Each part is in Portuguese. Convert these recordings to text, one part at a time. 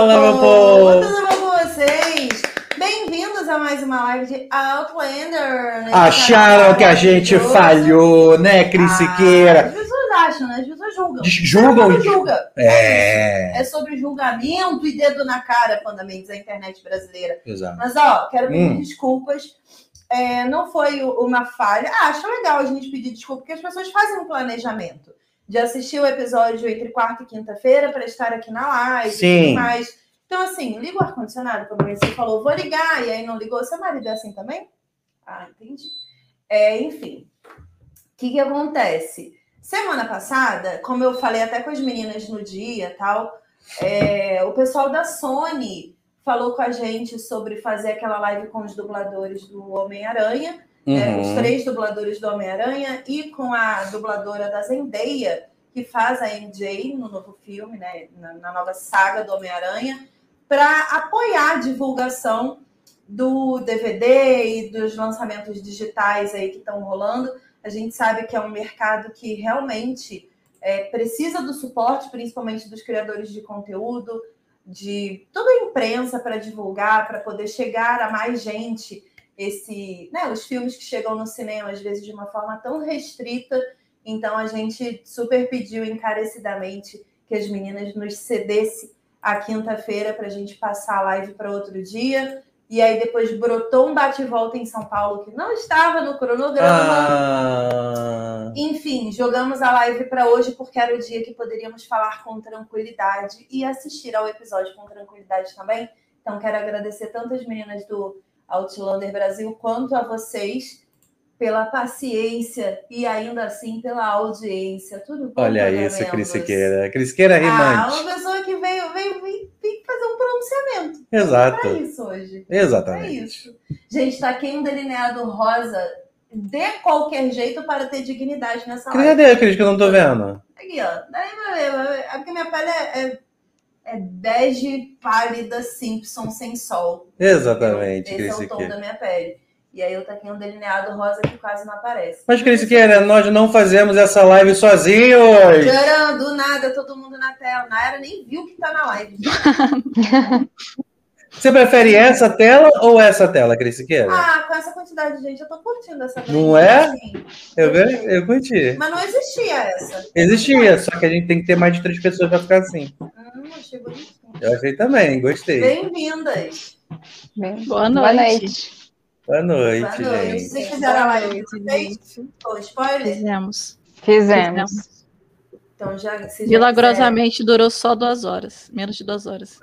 Fala, meu povo! Tudo bom com vocês? Bem-vindos a mais uma live de Outlander. nesse Acharam que a gente falhou, né, Cris Ah, Siqueira? As pessoas acham, né? As pessoas julgam. Julgam? Mundo julga. É. É sobre julgamento e dedo na cara, fundamentos da internet brasileira. Exato. Mas, ó, quero pedir Hum. desculpas. É, não foi uma falha. Ah, acho legal a gente pedir desculpa, porque as pessoas fazem um planejamento de assistir o episódio entre quarta e quinta-feira para estar aqui na live e Sim. tudo mais. Então, assim, liga o ar-condicionado, como você falou, vou ligar, e aí não ligou. Seu marido é assim também? Ah, entendi. É, enfim, o que, que acontece? Semana passada, como eu falei até com as meninas no dia tal, é, o pessoal da Sony falou com a gente sobre fazer aquela live com os dubladores do Homem-Aranha, né, os Uhum. três dubladores do Homem-Aranha e com a dubladora da Zendaya, que faz a MJ no novo filme, né, na, na nova saga do Homem-Aranha, para apoiar a divulgação do DVD e dos lançamentos digitais aí que estão rolando. A gente sabe que é um mercado que realmente é, precisa do suporte, principalmente dos criadores de conteúdo, de toda a imprensa para divulgar, para poder chegar a mais gente esse, né, os filmes que chegam no cinema às vezes de uma forma tão restrita. Então a gente super pediu encarecidamente que as meninas nos cedesse a quinta-feira para a gente passar a live para outro dia. E aí depois brotou um bate-volta em São Paulo que não estava no cronograma. Ah, Enfim, jogamos a live para hoje porque era o dia que poderíamos falar com tranquilidade e assistir ao episódio com tranquilidade também. Então, quero agradecer tanto as meninas do Outlander Brasil quanto a vocês pela paciência e ainda assim pela audiência. Tudo bom? olha isso? Cris Siqueira. Cris Siqueira Ah, rimante. uma pessoa que veio, veio, veio, veio fazer um pronunciamento. É Exato. isso hoje. É Exatamente. isso. Gente, tá aqui um delineado rosa de qualquer jeito para ter dignidade nessa live. Cadê, Cris, que eu não tô vendo? Aqui, ó. Daí vai ver. É porque minha pele é, é, é bege pálida Simpson sem sol. Exatamente, Esse Cris é o tom Siqueira. da minha pele. E aí eu tô aqui um delineado rosa que quase não aparece. Mas, Cris Siqueira, nós não fazemos essa live sozinhos. Tcharam, do nada, todo mundo na tela. Nayara nem viu que tá na live. Você prefere essa tela ou essa tela, Cris Siqueira? Ah, com essa quantidade de gente, eu tô curtindo essa Não blendinha, é? assim. Eu, eu curti. Mas não existia essa. Existia, só que a gente tem que ter mais de três pessoas pra ficar assim. Hum, achei bonitinho. Eu achei também, gostei. Bem-vindas. Bem, Boa Boa noite. Boa noite, Boa noite. gente. Vocês fizeram a live de spoiler? Fizemos. Fizemos. Então já. se já quiser- Milagrosamente durou só duas horas, menos de duas horas.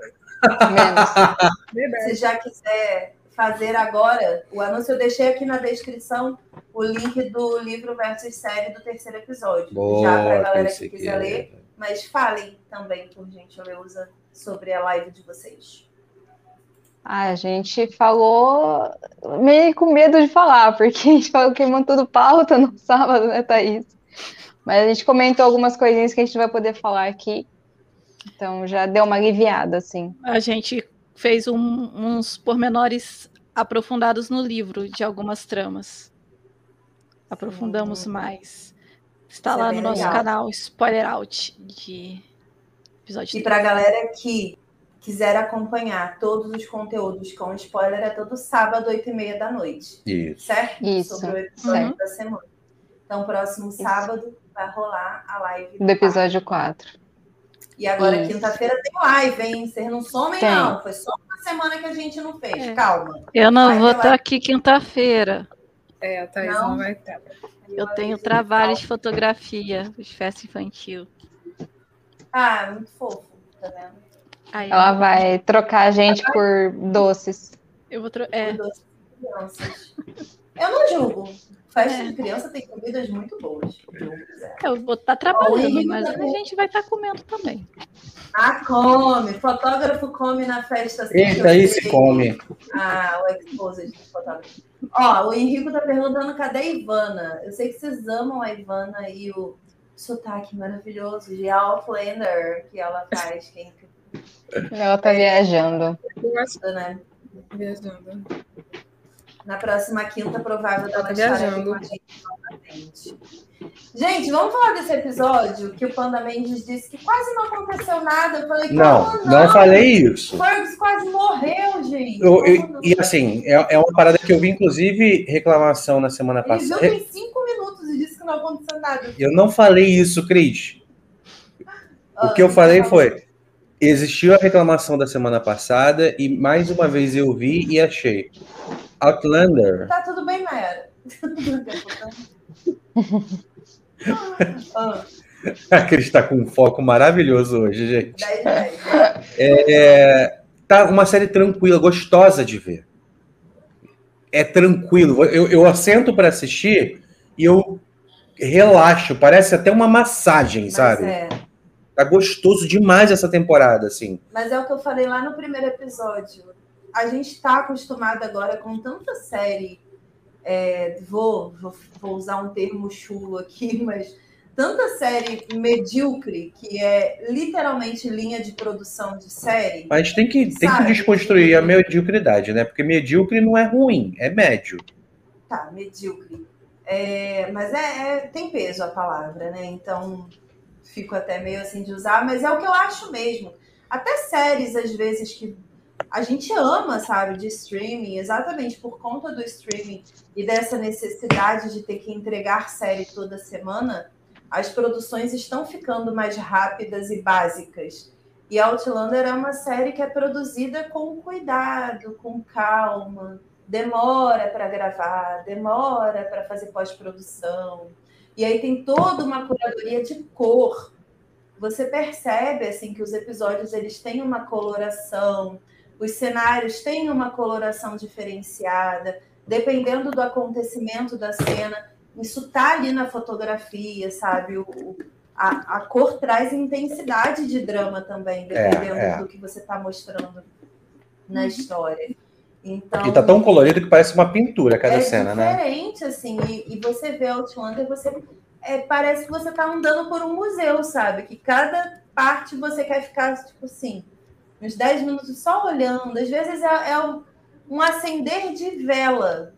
Menos. Se já quiser fazer agora o anúncio, eu deixei aqui na descrição o link do livro versus série do terceiro episódio. já para a Boa, galera que quiser ler. Siqueira. Mas falem também, por gentileza, sobre a live de vocês. Ah, a gente falou meio com medo de falar, porque a gente falou queimando tudo pauta no sábado, né, Thaís? Mas a gente comentou algumas coisinhas que a gente vai poder falar aqui. Então já deu uma aliviada, assim. A gente fez um- uns pormenores aprofundados no livro de algumas tramas. Aprofundamos mais. Está Isso é lá bem no nosso legal. canal Spoiler Out de episódio E para a galera que quiser acompanhar todos os conteúdos com spoiler, é todo sábado, 8 e meia da noite. Isso. Certo? Isso, Sobre o episódio certo. da semana. Então, próximo sábado vai rolar a live Do episódio 4. E agora, Isso. quinta-feira, tem live, hein? Vocês não somem, Tem. não. Foi só uma semana que a gente não fez. É. Calma. Eu não Vai vou estar live. aqui quinta-feira. É, a Thaís Não. não, vai ter. Eu tenho trabalho de fotografia de festa infantil. Ah, muito fofo, tá vendo? Aí Ela vai trocar a gente por doces. eu vou tro- é, Por doces de crianças. Eu não julgo. Festa É. de criança tem comidas muito boas. Eu quiser. eu vou estar trabalhando, Henrique mas a também. gente vai estar comendo também. Ah, come. Fotógrafo come na festa. assim, Eita, aí se come. Ah, o exposed do fotógrafo. Ó, o Henrico tá perguntando cadê a Ivana? Eu sei que vocês amam a Ivana e o sotaque maravilhoso de Outlander que ela faz, que é Ela tá viajando. Né? viajando. Na próxima quinta, provável Ela dela estar aqui com a gente novamente. Gente, vamos falar desse episódio que o Panda Mendes disse que quase não aconteceu nada. Eu falei, Não, como não falei isso. Fergus quase morreu, gente. Eu- eu- não? e assim, é, é uma parada que eu vi, inclusive, reclamação na semana Ele viu passada. tem cinco minutos e disse que não aconteceu nada. Eu não falei isso, Cris. O que eu Ah, falei tá foi: existiu a reclamação da semana passada e mais uma vez eu vi e achei. Outlander. Tá tudo bem, Mayara. A Cris tá com um foco maravilhoso hoje, gente. 10 10. É, tá uma série tranquila, gostosa de ver. É tranquilo. Eu, eu assento para assistir e eu relaxo. Parece até uma massagem, Mas sabe? é, Tá gostoso demais essa temporada, assim. mas é o que eu falei lá no primeiro episódio. A gente está acostumado agora com tanta série. é, vou, vou, vou usar um termo chulo aqui, mas tanta série medíocre que é literalmente linha de produção de série. Mas tem que, tem que desconstruir a mediocridade, né? Porque medíocre não é ruim, é médio. Tá, medíocre. É, mas é, é- tem peso a palavra, né? Então fico até meio assim de usar, mas é o que eu acho mesmo. Até séries, às vezes, que a gente ama, sabe, de streaming, exatamente por conta do streaming e dessa necessidade de ter que entregar série toda semana, as produções estão ficando mais rápidas e básicas. E Outlander é uma série que é produzida com cuidado, com calma, demora para gravar, demora para fazer pós-produção. E aí tem toda uma curadoria de cor. Você percebe assim que os episódios eles têm uma coloração, os cenários têm uma coloração diferenciada, dependendo do acontecimento da cena. Isso tá ali na fotografia, sabe? O, o- a, a cor traz intensidade de drama também, dependendo é. do que você está mostrando na história. Então, E tá tão colorido que parece uma pintura cada é cena, né? diferente, assim, e, e você vê Outlander, você é, parece que você tá andando por um museu, sabe? Que cada parte você quer ficar, tipo assim, uns 10 minutos só olhando. Às vezes é, é um, um acender de vela,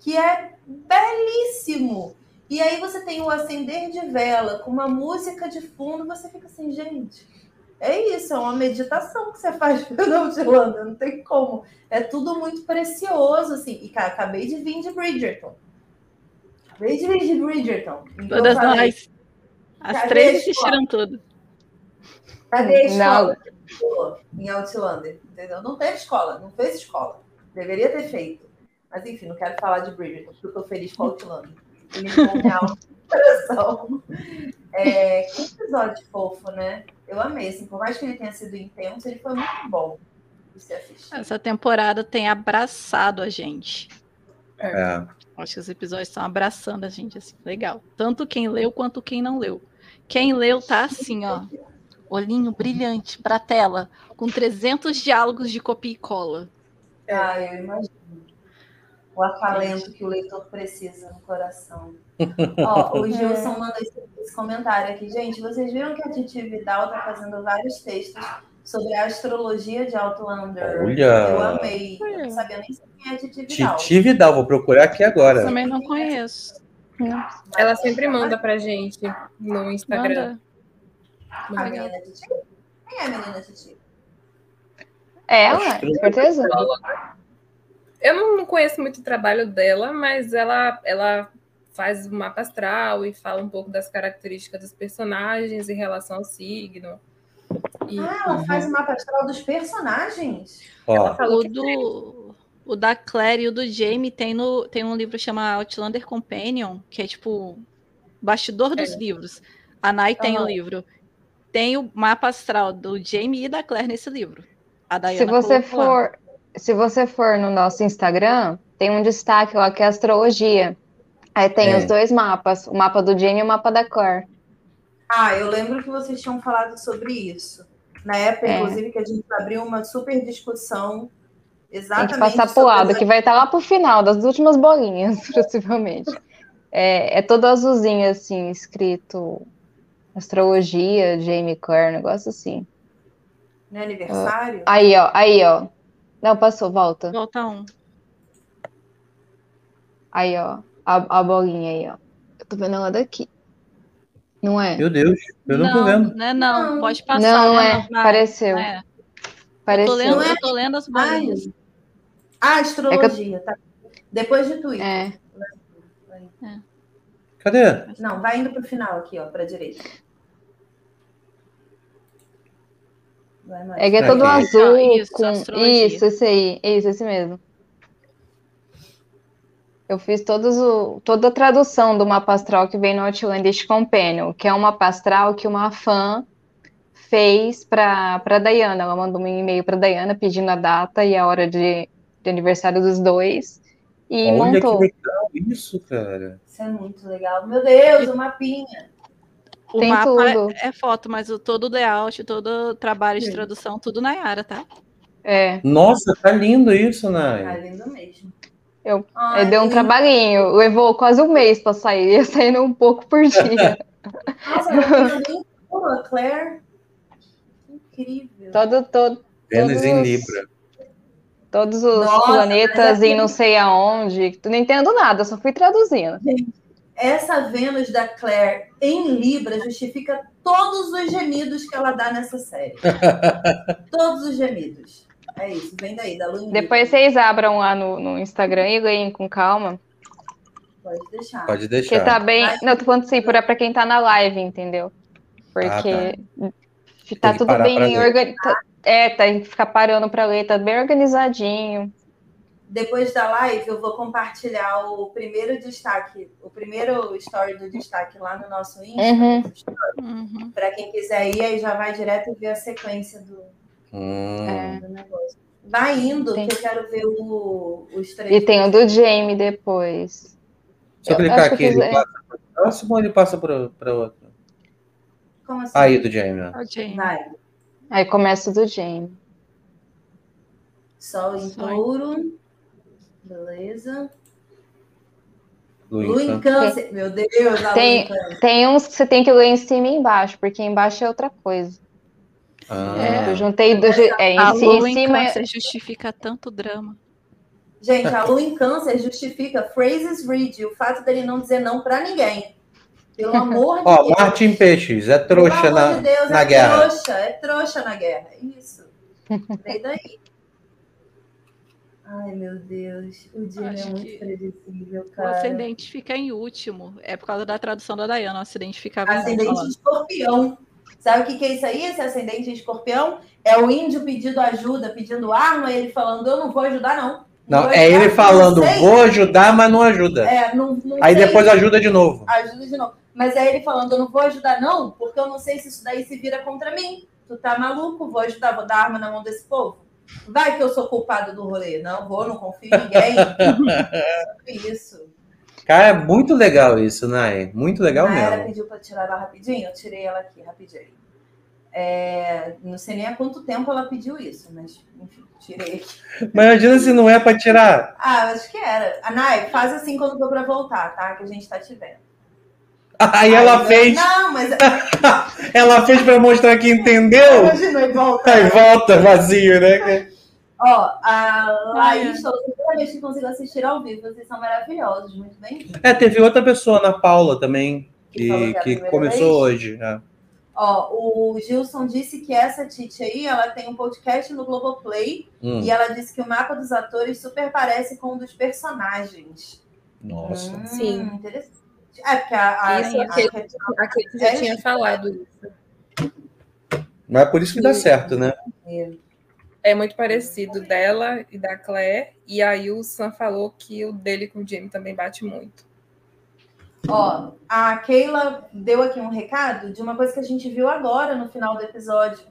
que é belíssimo. E aí você tem o acender de vela com uma música de fundo, você fica assim, gente. É isso, é uma meditação que você faz pelo Outlander, não tem como. É tudo muito precioso, assim. E cara, acabei de vir de Bridgerton. Acabei de vir de Bridgerton. Então, Todas falei, nós. As três assistiram tudo. Cadê a escola Não. Em Outlander? Entendeu? Não teve escola, não fez escola. Deveria ter feito. Mas enfim, não quero falar de Bridgerton, porque eu tô feliz com Outlander. Ele coração. É, que episódio fofo, né? Eu amei, assim, por mais que ele tenha sido intenso, ele foi muito bom de se assistir. Essa temporada tem abraçado a gente. É. Acho que os episódios estão abraçando a gente, assim, legal. Tanto quem leu quanto quem não leu. Quem leu tá assim, ó, olhinho brilhante pra tela, com 300 diálogos de copia e cola. Ah, eu imagino. O acalento que o leitor precisa no coração. Ó, o Gilson mandou esse, esse comentário aqui. Gente, vocês viram que a Titi Vidal tá fazendo vários textos sobre a astrologia de Outlander? Olha! Eu amei. Eu não sabia nem quem é a Titi Vidal. Titi Vidal, vou procurar aqui agora. Também não conheço. Ela sempre manda pra gente no Instagram. Manda. A menina Titi? Quem é a menina Titi? É ela, certeza? Eu não conheço muito o trabalho dela, mas ela, ela faz o mapa astral e fala um pouco das características dos personagens em relação ao signo. E Ah, ela faz o mapa astral dos personagens? Ó, falou O que do, o da Claire e o do Jamie tem, no, tem um livro chamado Outlander Companion, que é tipo bastidor dos É. livros. A Nai tem o Aham. livro. Tem o mapa astral do Jamie e da Claire nesse livro. A Diana Se você colocou lá. for, se você for no nosso Instagram, tem um destaque lá que é astrologia. Aí tem É. os dois mapas, o mapa do Jamie e o mapa da Cor. Ah, eu lembro que vocês tinham falado sobre isso. Na época, É. inclusive, que a gente abriu uma super discussão Tem exatamente que passar pro lado, essa- que vai estar lá pro final, das últimas bolinhas, possivelmente. É, é todo azulzinho, assim, escrito astrologia, Jamie Cor, negócio assim. né, aniversário. Aí, ó, aí, ó. Não, passou, volta. Volta um. Aí, ó. A, a bolinha aí, ó. Eu tô vendo ela daqui. Não é? Meu Deus, eu não, tô vendo. Né, não, Não. pode passar. Não, né, é. normal, Apareceu. é. Eu tô, Pareceu. lendo, Não é? eu tô lendo as bolinhas. Ah, astrologia, tá? Depois de Twitter. É. Cadê? Não, vai indo pro final aqui, ó, pra direita. Vai mais. É que é Tá todo azul. Isso, com... astrologia. Isso, esse aí. Isso, esse mesmo. Eu fiz todos o... toda a tradução do mapa astral que vem no Outlandish Companion, que é um mapa astral que uma fã fez para para Diana. Ela mandou um e-mail para Diana pedindo a data e a hora de, de aniversário dos dois e Olha montou. que legal isso, cara. Isso é muito legal. Meu Deus, o mapinha. O Tem mapa tudo. É, é foto, mas o, todo o layout, todo o trabalho de tradução, tudo na Yara, tá? É, Nossa, tá lindo isso, Tá Nai. lindo mesmo. Eu- Ai, é, deu um trabalhinho. Levou quase um mês para sair, ia saindo um pouco por dia. Nossa, boa, Claire. Incrível. todo, todo, Vênus em todos- Libra. todos os Nossa, planetas é em não sei aonde. Não entendo nada, só fui traduzindo. Essa Vênus da Claire em Libra justifica todos os gemidos que ela dá nessa série. todos os gemidos. É isso, vem daí, da Lua Depois vocês abram lá no, no Instagram e leem com calma. Pode deixar. Pode Porque deixar. tá bem. Mas- Não, tô falando assim, pra, pra quem tá na live, entendeu? Porque tá que tudo bem organizado. É, tem que ficar parando pra ler, tá bem organizadinho. Depois da live, eu vou compartilhar o primeiro destaque, o primeiro story do destaque lá no nosso Insta. Uhum. Uhum. Para quem quiser ir, aí já vai direto ver a sequência do, Hum. É. do negócio. Vai indo, Tem. que eu quero ver o, os três. E tem o do Jamie depois. Eu clicar que aqui, ele fiz- passa para o próximo ou ele passa para outro? Como assim? Aí, do Jamie. ó. Ó, Jane. Vai. Aí começa o do Jamie. Sol em Sol em- touro. Beleza. Lua Lua em em Câncer. Meu Deus, a Tem- Lua em câncer. Tem uns que você tem que ler em cima e embaixo, porque embaixo é outra coisa. Ah. Eu juntei do. É, em, A lua em em cima. câncer justifica tanto drama. Gente, a Lua em câncer justifica phrases read, o fato dele não dizer não pra ninguém. Pelo amor de Ó, Deus. Martin Peixes, é trouxa Pelo amor na, de Deus, na é guerra. trouxa, é trouxa na guerra. Isso. Vem daí. Ai, meu Deus. O Jimmy é muito previsível, O cara. ascendente fica em último. É por causa da tradução da Dayana. O acidente ficava em Ascendente último. de escorpião. Sabe o que, que é isso aí, esse ascendente em escorpião? É o índio pedindo ajuda, pedindo arma, e ele falando, eu não vou ajudar, não. Não, vou é ele não falando, sei." vou ajudar, mas não ajuda. É, não, não Aí sei. depois ajuda de novo. ajuda de novo. Mas é ele falando, eu não vou ajudar, não, porque eu não sei se isso daí se vira contra mim. Tu tá maluco? Vou ajudar, vou dar arma na mão desse povo. Vai que eu sou culpado do rolê. Não vou, não confio em ninguém. isso. Cara, é muito legal isso, Nai. Muito legal Era mesmo. pediu para tirar ela rapidinho, eu tirei ela aqui rapidinho. É, não sei nem há quanto tempo ela pediu isso, mas enfim, tirei aqui. Mas imagina se não é pra tirar. Ah, acho que era. A Nai, faz assim quando for para voltar, tá? Que a gente tá te vendo. Aí ela fez, Não, mas ela fez pra mostrar que entendeu. imaginou e volta. Aí volta vazio, né? Ó, a Laís É. falou que toda vez que consigo assistir ao vivo, vocês são maravilhosos, muito bem. É, teve outra pessoa, Ana Paula, também, Que que, que primeira começou vez. hoje. é. Ó, o Gilson disse que essa Titi aí, ela tem um podcast no Globoplay Hum, e ela disse que o mapa dos atores super parece com um dos personagens. nossa. Hum, Sim. Interessante. É, porque a, a, Isso, a- aquele- a- Aquele já É, tinha falado isso. Mas é por isso que dá certo, né? É muito parecido dela e da Claire. E aí o Sam falou que o dele com o Jamie também bate muito. Ó, a Keila deu aqui um recado de uma coisa que a gente viu agora no final do episódio,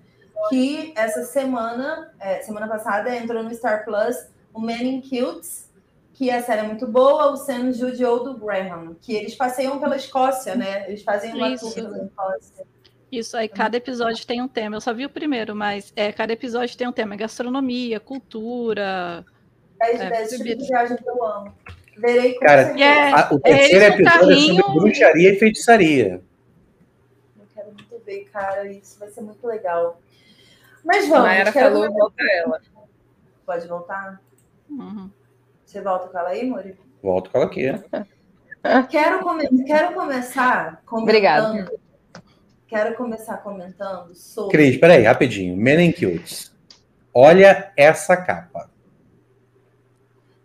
que essa semana, é, semana passada, entrou no Star Plus o Men in Kilts, que a série é muito boa, o Sam Jude do Graham, que eles passeiam pela Escócia, né? Eles fazem uma Isso. tour pela Escócia. Isso aí, cada episódio tem um tema. Eu só vi o primeiro, mas é, cada episódio tem um tema. Gastronomia, cultura. É, É, esse tipo bebida. de viagem que eu amo. Verei com Cara. É, o terceiro no episódio é carrinho- sobre bruxaria e feitiçaria. Eu quero muito ver, cara. Isso vai ser muito legal. Mas vamos. Mayara quero falou, volta ela. Pode voltar? Uhum. Você volta com ela aí, Muri? Volto com ela aqui. Quero, come- quero começar comentando. Obrigada. Quero começar comentando sobre. Cris, peraí, rapidinho. Men in Cutes. Olha essa capa.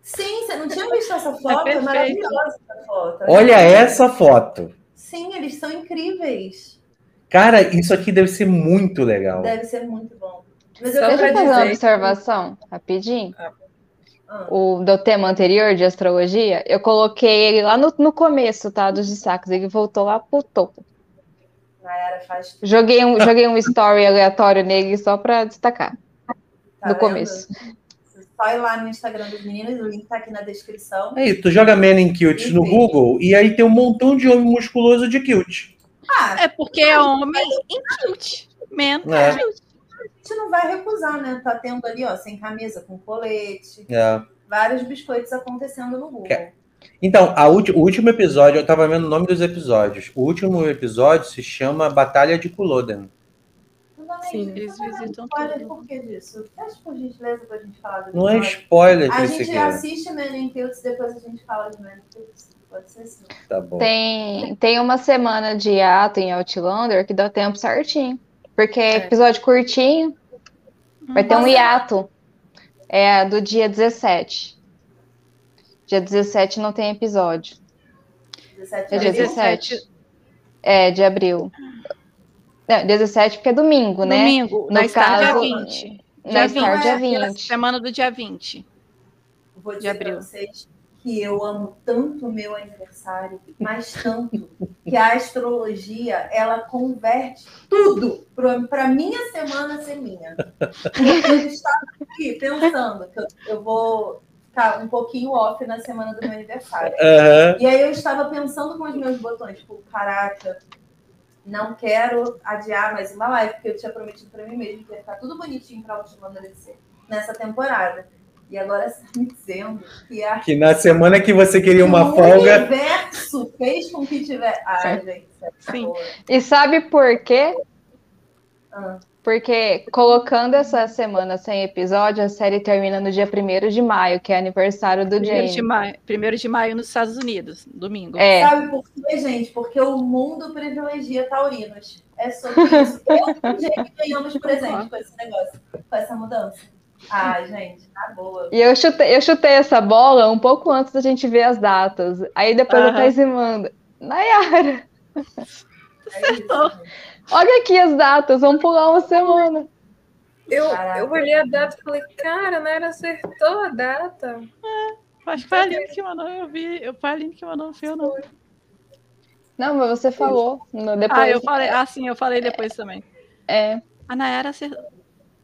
Sim, você não tinha visto essa foto? É, perfeito. maravilhosa essa foto. Olha essa foto. Sim, eles são incríveis. Cara, isso aqui deve ser muito legal. Deve ser muito bom. Mas Só eu Deixa eu pra fazer uma observação rapidinho. Ah, O do tema anterior de astrologia, eu coloquei ele lá no, no começo, tá? Dos destaques. Ele voltou lá pro topo. Nayara faz. Joguei um, joguei um story aleatório nele só pra destacar. tá no vendo? começo. Só ir lá no Instagram dos meninos, o link tá aqui na descrição. Aí, tu joga Men in Cutes no Google e aí tem um montão de homem musculoso de cute. Ah, É porque é homem em cute. Men É. cute. A gente não vai recusar, né? Tá tendo ali, ó, sem camisa, com colete, É. vários biscoitos acontecendo no Google. Que- Então, a ulti- o último episódio, eu tava vendo o nome dos episódios. O último episódio se chama Batalha de Culloden. Sim, eles visitam spoiler tudo. por que disso? Peço por gentileza pra gente falar do Não é spoiler, A gente assiste Men in Cutes, depois a gente fala de Men in Cutes. Pode ser sim. Tá bom. Tem, tem uma semana de hiato em Outlander que dá tempo certinho. Porque é episódio curtinho, vai ter um hiato. É do dia 17. Dia 17 não tem episódio. 17 É dia anos. 17. É, de abril. Não, 17 porque é domingo, né? Domingo, No na caso, dia 20. Na Dia Star 20. dia É, 20. Semana do dia 20. Vou de abril. pra vocês que eu amo tanto o meu aniversário, mas tanto, que a astrologia, ela converte tudo para minha semana ser minha. Eu estava aqui pensando que eu, eu vou ficar um pouquinho off na semana do meu aniversário. Aham. E aí eu estava pensando com os meus botões, tipo, caraca, não quero adiar mais uma live, porque eu tinha prometido para mim mesmo que ia ficar tudo bonitinho para a última DLC nessa temporada. E agora está me dizendo que a Que na semana que você queria uma o folga. universo fez com que tivesse. Ai, gente, sério, Sim. E sabe por quê? Ah, Porque colocando essa semana sem episódio, a série termina no dia 1 de maio, que é aniversário do de, maio, primeiro de maio nos Estados Unidos, domingo. É, Sabe por quê, gente? Porque o mundo privilegia taurinos. É sobre isso. Eu e o ganhamos presente com esse negócio, com essa mudança. Ai, gente, tá boa. e eu chutei, eu chutei essa bola um pouco antes da gente ver as datas. Aí depois a Aham. Thaís me manda. Nayara, É Acertou. olha aqui as datas, vamos pular uma semana. Eu, Caraca. eu olhei a data e falei, cara, a Naira acertou a data. Acho que foi a Aline que mandou, eu vi. Eu, foi a Aline que mandou, não fui eu não. Não, mas você falou. no- depois, Ah, eu falei, ah, sim, eu falei depois também. É, A Nayara acertou.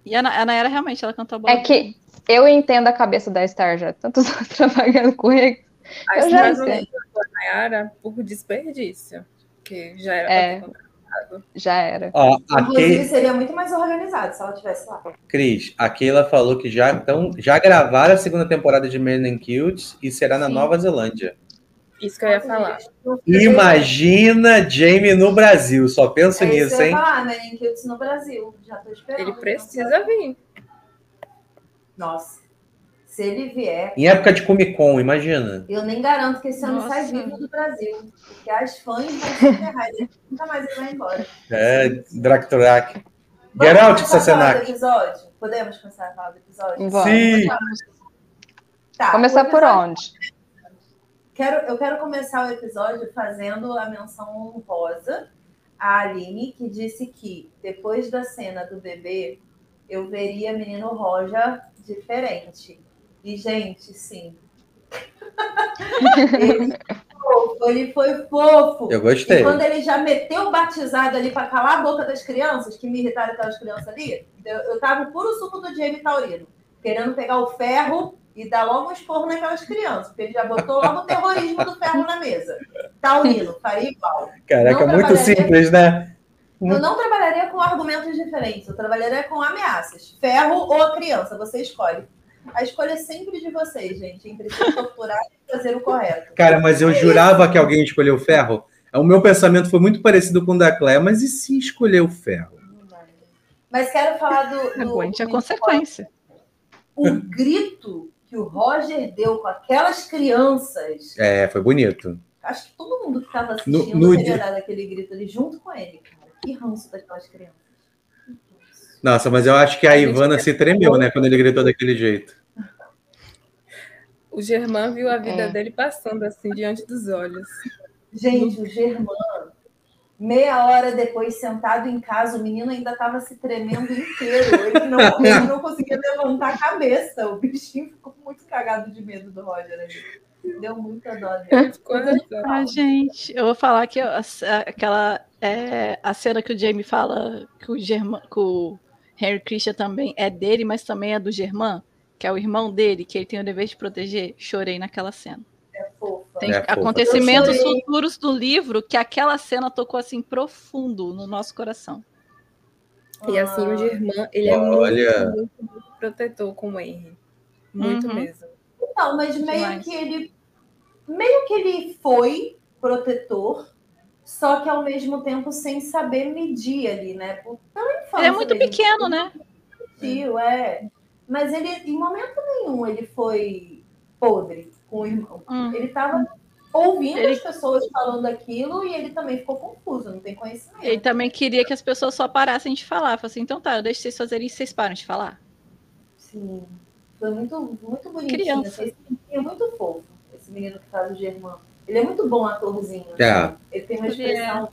E a, a Nayara realmente, ela cantou a bola. é que eu entendo a cabeça da Star já, tantos anos trabalhando com ele. A Eu já Star não sei. contratou a Nayara por desperdício. Que já era É. Já era. Ó, a Inclusive, seria muito mais organizado se ela estivesse lá. Cris, a Keila falou que já, então, já gravaram a segunda temporada de Men in Cutes e será na Sim. Nova Zelândia. Isso que eu ia falar. Imagina Jamie no Brasil, só penso É isso nisso, hein? falar, né? No Brasil. Já tô esperando. Ele precisa vir. Nossa. Se ele vier, Em época de Comic Con, imagina. eu nem garanto que esse ano Nossa. sai vivo do Brasil. Porque as fãs vão se ferrar. Ele nunca mais ele vai embora. É, do Sassenak. episódio? Podemos começar a falar do episódio? Vamos. Sim. Tá, Começar por onde? Quero, eu quero começar o episódio fazendo a menção honrosa à Aline, que disse que depois da cena do bebê, eu veria menino Roja diferente. E, gente, sim. ele, fofo, ele foi fofo. Eu E gostei. quando ele já meteu o batizado ali para calar a boca das crianças, que me irritaram aquelas crianças ali, eu, eu tava puro suco do Jamie Taurino, querendo pegar o ferro e dar logo um esporro naquelas crianças, porque ele já botou logo o terrorismo do ferro na mesa. Taurino, faria igual. Caraca, Não muito simples, né? Eu não trabalharia com argumentos diferentes, eu trabalharia com ameaças. Ferro ou a criança, você escolhe. A escolha é sempre de vocês, gente, entre se torturar e fazer o correto. Cara, mas eu jurava que alguém escolheu o ferro. O meu pensamento foi muito parecido com o da Clé, mas e se escolher o ferro? Mas quero falar do. do Aguente a consequência. o grito que o Roger deu com aquelas crianças. É, foi bonito. Acho que todo mundo que estava assistindo No- no teria dia- aquele grito ali junto com ele, cara. Que ranço daquelas crianças. Nossa, mas eu acho que a A Ivana se tremeu, né, quando ele gritou daquele jeito. O Germán viu a vida É. dele passando assim diante dos olhos. Gente, o Germán, meia hora depois, sentado em casa, o menino ainda estava se tremendo inteiro. Ele não, ele não conseguia levantar a cabeça. O bichinho ficou muito cagado de medo do Roger ali. Deu muita dó. Ah, gente, eu vou falar que aquela é, a cena que o Jamie fala que o Germán, que o Henry Christian também é dele, mas também é do Germán, que é o irmão dele, que ele tem o dever de proteger. Chorei naquela cena. É fofa. Tem É, acontecimentos futuros do livro que aquela cena tocou assim profundo no nosso coração. E assim, o Germán, ele é Olha. muito, muito, muito protetor com o Henry. Muito Uhum. mesmo. Não, mas meio Demais. que ele. Meio que ele foi protetor, só que ao mesmo tempo sem saber medir ali, né? Ele é muito mesmo. pequeno, né? Tio, é. Mas ele, em momento nenhum, ele foi podre o irmão. Hum. Ele estava ouvindo Ele- as pessoas falando aquilo e ele também ficou confuso, não tem conhecimento. Ele também queria que as pessoas só parassem de falar. Falei assim, então tá, eu deixo vocês fazerem isso, vocês param de falar. Sim. Foi muito, muito bonitinho. Criança. Esse menino é muito fofo, esse menino que faz o Germán. Ele é muito bom atorzinho. É. assim. Ele tem uma é. expressão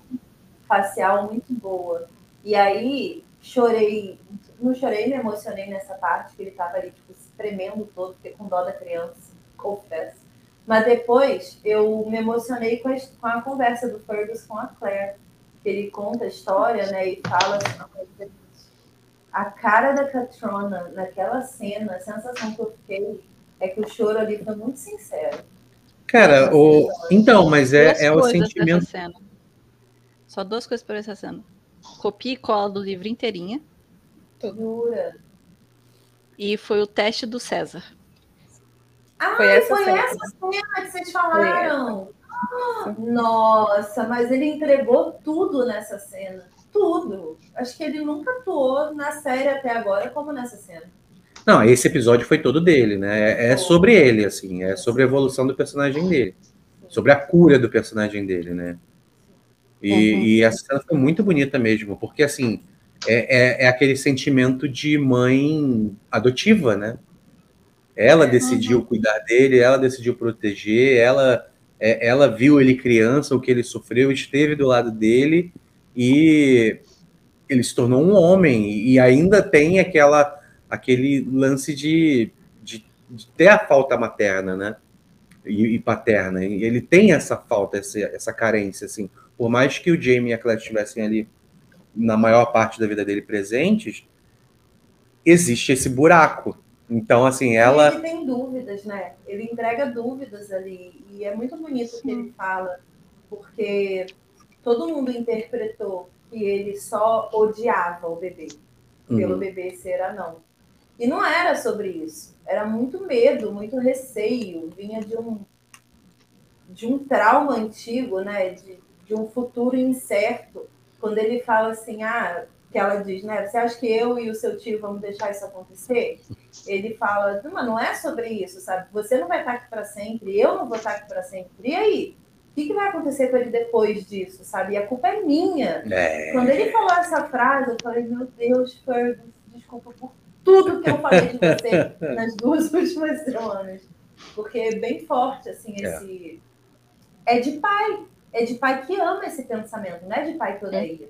facial muito boa. E aí, chorei, não chorei, me emocionei nessa parte, que ele tava ali, tipo, se tremendo todo, porque com dó da criança, confesso. Mas depois, eu me emocionei com a, com a conversa do Fergus com a Claire. Que ele conta a história, né, e fala assim, uma coisa a cara da Catrona naquela cena, a sensação que eu fiquei é que o choro ali foi muito sincero. Cara, o... então, mas é, Duas é o sentimento. cena. Só duas coisas por essa cena. Copia e cola do livro inteirinha. Jura? E foi o teste do César. Ah, Foi foi essa essa, cena. cena que vocês falaram. Ah, Nossa, mas ele entregou tudo nessa cena. Tudo. Acho que ele nunca atuou na série até agora como nessa cena. Não, esse episódio foi todo dele, né? É- É sobre ele, assim, é sobre a evolução do personagem dele, sobre a cura do personagem dele, né? E, Uhum. e essa cena foi muito bonita mesmo, porque assim é, é, é aquele sentimento de mãe adotiva, né? Ela decidiu cuidar dele, ela decidiu proteger, ela é, ela viu ele criança, o que ele sofreu, esteve do lado dele e ele se tornou um homem e ainda tem aquela aquele lance de, de, de ter a falta materna, né? E, e paterna. E ele tem essa falta, essa, essa carência, assim. Por mais que o Jamie e a Claire estivessem ali na maior parte da vida dele presentes, existe esse buraco. Então, assim, ela. Ele tem dúvidas, né? Ele entrega dúvidas ali. E é muito bonito o que ele fala, porque todo mundo interpretou que ele só odiava o bebê, pelo Uhum. bebê ser anão. E não era sobre isso. Era muito medo, muito receio. Vinha de um, de um trauma antigo, né? De, de um futuro incerto. Quando ele fala assim, ah, que ela diz, né? Você acha que eu e o seu tio vamos deixar isso acontecer? Ele fala, "Não, mas não é sobre isso, sabe? Você não vai estar aqui para sempre, eu não vou estar aqui para sempre. E aí? O que, que vai acontecer com ele depois disso, sabe? E a culpa é minha. É, Quando ele falou essa frase, eu falei, meu Deus, Fergus, desculpa por tudo que eu falei de você nas duas últimas semanas. Porque é bem forte, assim, É. esse. É de pai. É de pai que ama esse pensamento, não é de pai que odeia.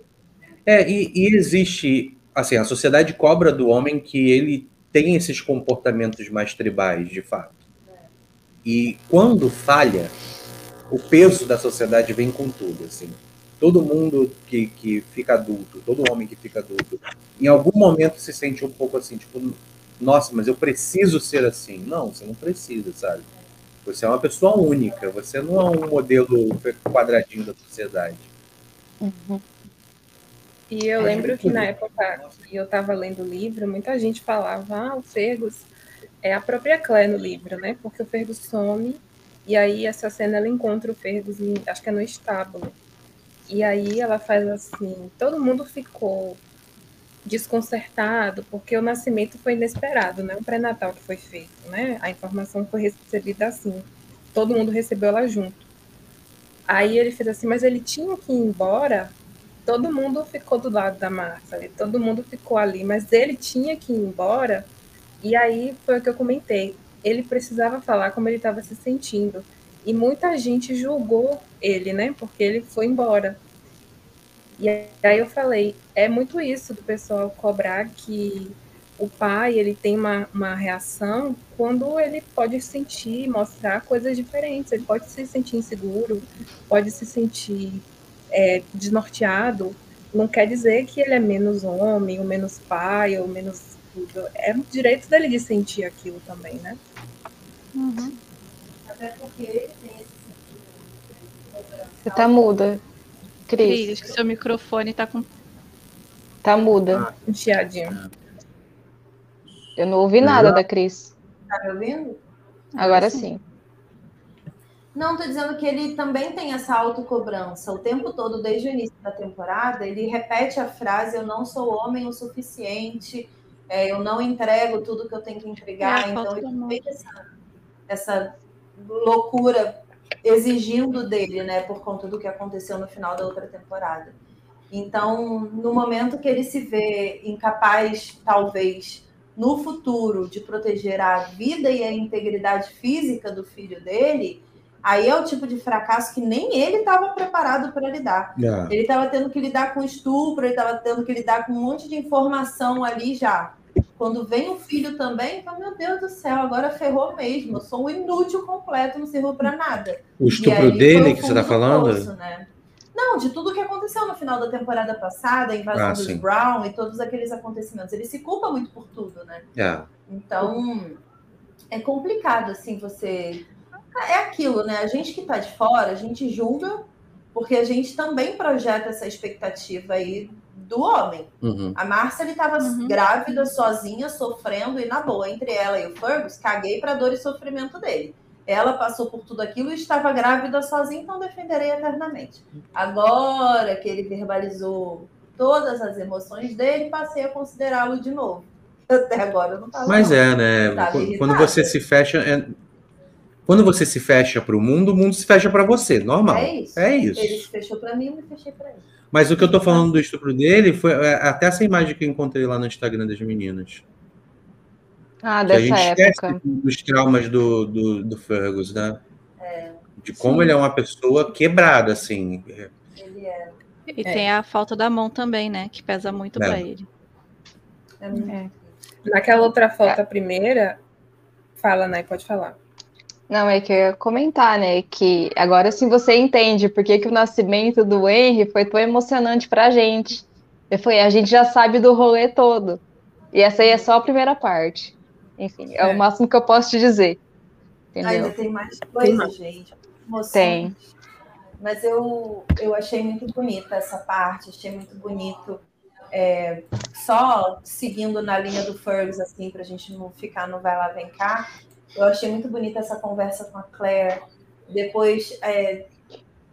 É, e, e existe, assim, a sociedade cobra do homem que ele tem esses comportamentos mais tribais, de fato. E quando falha, o peso da sociedade vem com tudo, assim. Todo mundo que, que fica adulto, todo homem que fica adulto, em algum momento se sente um pouco assim, tipo, nossa, mas eu preciso ser assim. Não, você não precisa, sabe? Você é uma pessoa única, você não é um modelo quadradinho da sociedade. E eu lembro que na época que eu estava lendo o livro, muita gente falava, ah, o Fergus é a própria Claire no livro, né? Porque o Fergus some, e aí essa cena ela encontra o Fergus, em- acho que é no estábulo. E aí ela faz assim, todo mundo ficou desconcertado, porque o nascimento foi inesperado, né? O pré-natal que foi feito, né? A informação foi recebida assim. Todo mundo recebeu ela junto. Aí ele fez assim, mas ele tinha que ir embora. Todo mundo ficou do lado da Marta, todo mundo ficou ali, mas ele tinha que ir embora. E aí foi o que eu comentei. Ele precisava falar como ele estava se sentindo. E muita gente julgou ele, né? Porque ele foi embora. E aí eu falei, é muito isso do pessoal cobrar que o pai ele tem uma, uma reação quando ele pode sentir, mostrar coisas diferentes. Ele pode se sentir inseguro, pode se sentir é, desnorteado. Não quer dizer que ele é menos homem, ou menos pai, ou menos tudo. É o direito dele de sentir aquilo também, né? Uhum. Até porque ele tem esse sentido. Você tá muda. Cris. Cris, que seu microfone tá com. Tá muda. Ah, chiadinho. Eu não ouvi nada da Cris. Tá me ouvindo? Agora sim. Não, tô dizendo que ele também tem essa autocobrança. O tempo todo, desde o início da temporada, ele repete a frase: Eu não sou homem o suficiente, é, eu não entrego tudo que eu tenho que entregar. É, então, ele tem essa, essa loucura exigindo dele, né, por conta do que aconteceu no final da outra temporada. Então, no momento que ele se vê incapaz, talvez, no futuro, de proteger a vida e a integridade física do filho dele, aí é o tipo de fracasso que nem ele estava preparado para lidar. É. Ele estava tendo que lidar com estupro, ele estava tendo que lidar com um monte de informação ali já. Quando vem o filho também, fala, meu Deus do céu, agora ferrou mesmo. Eu sou um inútil completo, não sirvo para nada. O estupro dele que você está falando? Poço, né? Não, de tudo que aconteceu no final da temporada passada, a invasão ah, dos sim. Brown e todos aqueles acontecimentos. Ele se culpa muito por tudo, né? É. Então, é complicado, assim, você... É aquilo, né? A gente que está de fora, a gente julga porque a gente também projeta essa expectativa aí do homem. Uhum. A Márcia estava uhum. grávida, sozinha, sofrendo, e na boa, entre ela e o Fergus, caguei para dor e sofrimento dele. Ela passou por tudo aquilo e estava grávida sozinha, então defenderei eternamente. Agora que ele verbalizou todas as emoções dele, passei a considerá-lo de novo. Até agora eu não estava. Mas é, né? Quando você se fecha. É... Quando você se fecha para o mundo, o mundo se fecha para você, normal. É isso. É isso. Ele se fechou para mim, eu me fechei para ele. Mas o que eu tô falando do estupro dele foi é, até essa imagem que eu encontrei lá no Instagram das meninas. Ah, dessa que a gente época. dos traumas do, do, do Fergus, né? É. De como Sim. ele é uma pessoa quebrada, assim. Ele é. E é. tem a falta da mão também, né? Que pesa muito é. para ele. É. é. Naquela outra foto, a primeira, fala, né? Pode falar. Não, é que eu ia comentar, né? Que agora sim você entende por que, que o nascimento do Henry foi tão emocionante pra gente. Foi, a gente já sabe do rolê todo. E essa aí é só a primeira parte. Enfim, é, é o máximo que eu posso te dizer. Entendeu? Ainda tem mais coisa, gente. Emoção. Tem. Mas eu, eu achei muito bonita essa parte, achei muito bonito. É, só seguindo na linha do Fergus, assim, pra gente não ficar no vai lá, vem cá. Eu achei muito bonita essa conversa com a Claire. Depois, é,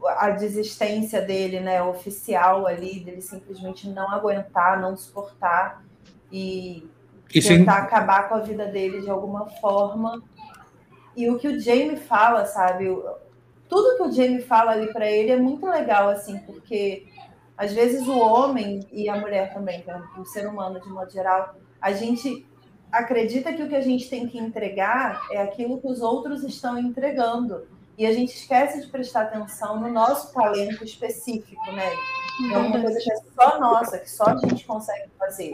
a desistência dele, né, oficial ali, dele simplesmente não aguentar, não suportar e tentar acabar com a vida dele de alguma forma. E o que o Jamie fala, sabe? Tudo que o Jamie fala ali para ele é muito legal, assim, porque às vezes o homem e a mulher também, é o ser humano de modo geral, a gente acredita que o que a gente tem que entregar é aquilo que os outros estão entregando. E a gente esquece de prestar atenção no nosso talento específico, né? É uma coisa que é só nossa, que só a gente consegue fazer.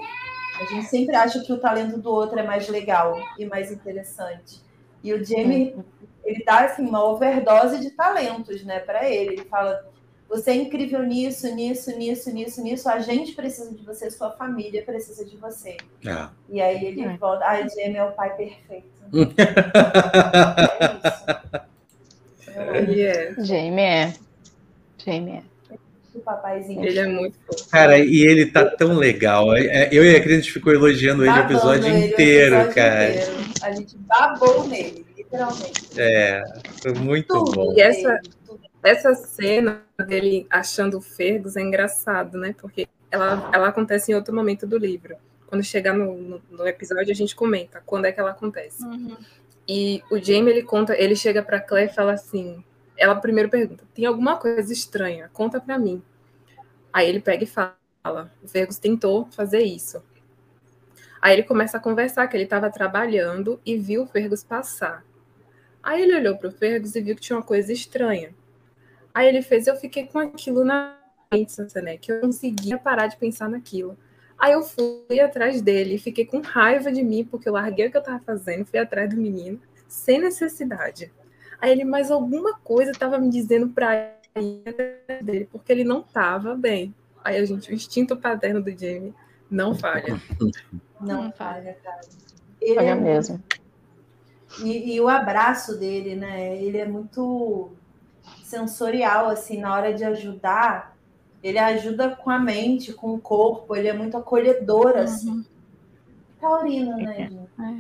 A gente sempre acha que o talento do outro é mais legal e mais interessante. E o Jamie, ele dá assim, uma overdose de talentos, né, para ele. Ele fala: você é incrível nisso, nisso, nisso, nisso, nisso. A gente precisa de você, sua família precisa de você. É. E aí ele é. volta. Ai, Jamie é o pai perfeito. é Ele é. Jamie é. Jamie é. O papaizinho. Ele é muito fofo. Cara, e ele tá tão legal. É, é, eu e a Cris ficou elogiando ele o episódio ele, inteiro, episódio cara. Inteiro. A gente babou nele, literalmente. É, foi muito Tudo bom. E essa, essa cena dele achando o Fergus é engraçado, né? Porque ela, ela acontece em outro momento do livro. Quando chegar no, no, no episódio, a gente comenta quando é que ela acontece. Uhum. E o Jamie, ele conta, ele chega pra Claire e fala assim: ela primeiro pergunta, tem alguma coisa estranha? Conta pra mim. Aí ele pega e fala: o Fergus tentou fazer isso. Aí ele começa a conversar que ele estava trabalhando e viu o Fergus passar. Aí ele olhou para o Fergus e viu que tinha uma coisa estranha. Aí ele fez, eu fiquei com aquilo na mente, né? Que eu não conseguia parar de pensar naquilo. Aí eu fui atrás dele, fiquei com raiva de mim, porque eu larguei o que eu estava fazendo, fui atrás do menino, sem necessidade. Aí ele, mas alguma coisa estava me dizendo para ele, porque ele não estava bem. Aí a gente, o instinto paterno do Jamie não falha. Não falha, cara. Ele Olha é mesmo. E, e o abraço dele, né? Ele é muito sensorial, assim, na hora de ajudar. Ele ajuda com a mente, com o corpo, ele é muito acolhedor, assim. Uhum. Taurino, né, gente?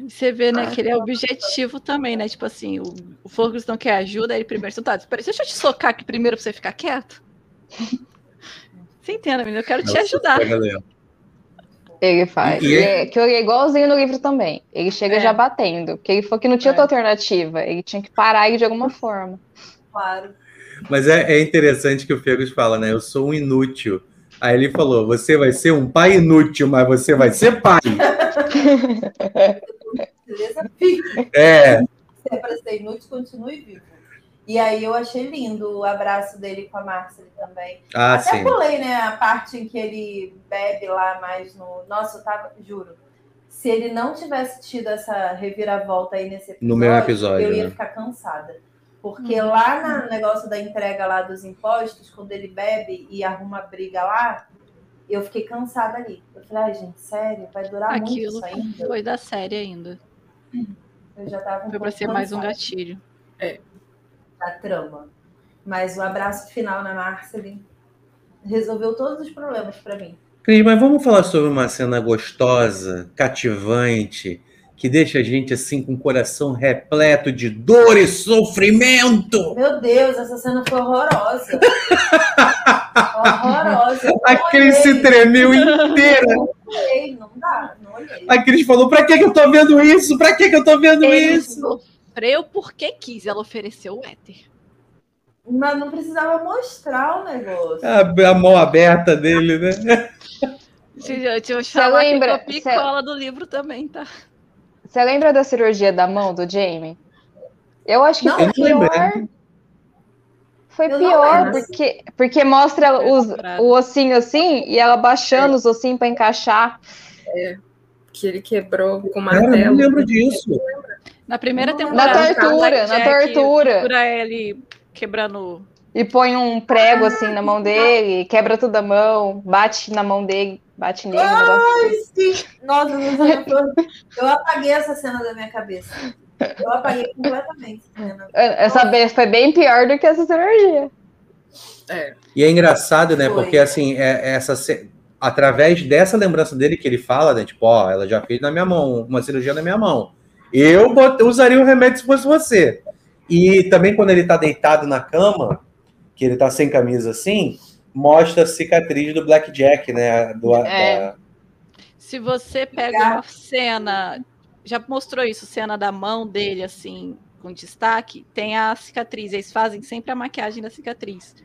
É, Você vê, né, que ele é objetivo também, né? Tipo assim, o, o Fergus não quer ajuda, aí ele primeiro então tá, espera, deixa eu te socar aqui primeiro pra você ficar quieto. Você entende, menina? Eu quero te ajudar. Ele faz. E- Ele é, que ele é igualzinho no livro também. Ele chega É. já batendo. Porque ele falou que não tinha É. outra alternativa. Ele tinha que parar ele de alguma forma. Claro. Mas é, é interessante que o Fergus fala, né? Eu sou um inútil. Aí ele falou: você vai ser um pai inútil, mas você vai ser pai. É, Se é pra ser inútil, continue vivo. E aí eu achei lindo o abraço dele com a Marcel também. ah, Até sim. pulei, né, a parte em que ele bebe lá mais no. Nossa, eu tava, juro. Se ele não tivesse tido essa reviravolta aí nesse episódio, No mesmo episódio, eu ia né? ficar cansada. Porque lá no negócio da entrega lá dos impostos, quando ele bebe e arruma briga lá, eu fiquei cansada ali. Eu falei, ai, gente, sério, vai durar muito Aquilo isso ainda? foi da série ainda. Eu já tava um Foi pra ser mais um cansada gatilho. da trama. Mas o abraço final na Marceline resolveu todos os problemas pra mim. Cris, mas vamos falar sobre uma cena gostosa, cativante, que deixa a gente assim com o coração repleto de dor e sofrimento. Meu Deus, essa cena foi horrorosa. horrorosa. Eu A Cris se tremeu inteira. não olhei, não dá, não olhei. A Cris falou: pra que, que eu tô vendo isso? Pra que, que eu tô vendo Ele isso? sofreu porque quis. Ela ofereceu o éter. Mas não precisava mostrar o negócio. A, a mão aberta dele, né? Deixa eu te falar que eu picola do livro também, tá? Você lembra da cirurgia da mão do Jamie? Eu acho que Não, foi pior. Foi Eu pior, porque, porque mostra os, o ossinho assim e ela baixando os ossinhos pra encaixar. Que ele quebrou com o Cara, eu não martelo. lembro disso. Na primeira Na Na temporada. tortura, na tortura. Tortura ele quebrando. E põe um prego assim na mão dele, quebra tudo a mão, bate na mão dele, bate nele. negócio assim. Sim. Nossa, eu apaguei essa cena da minha cabeça. Eu apaguei completamente essa cena. Essa vez foi bem pior do que essa cirurgia. É. E é engraçado, né? Foi. Porque assim, é, essa, ce- através dessa lembrança dele que ele fala, né? Tipo, ó, ela já fez na minha mão, uma cirurgia na minha mão. Eu bot- usaria o remédio se fosse você. E também quando ele tá deitado na cama, que ele tá sem camisa assim, mostra a cicatriz do Blackjack, né? Do, É. da- Se você pega uma cena. Já mostrou isso, cena da mão dele, assim, com destaque, tem a cicatriz. Eles fazem sempre a maquiagem da cicatriz.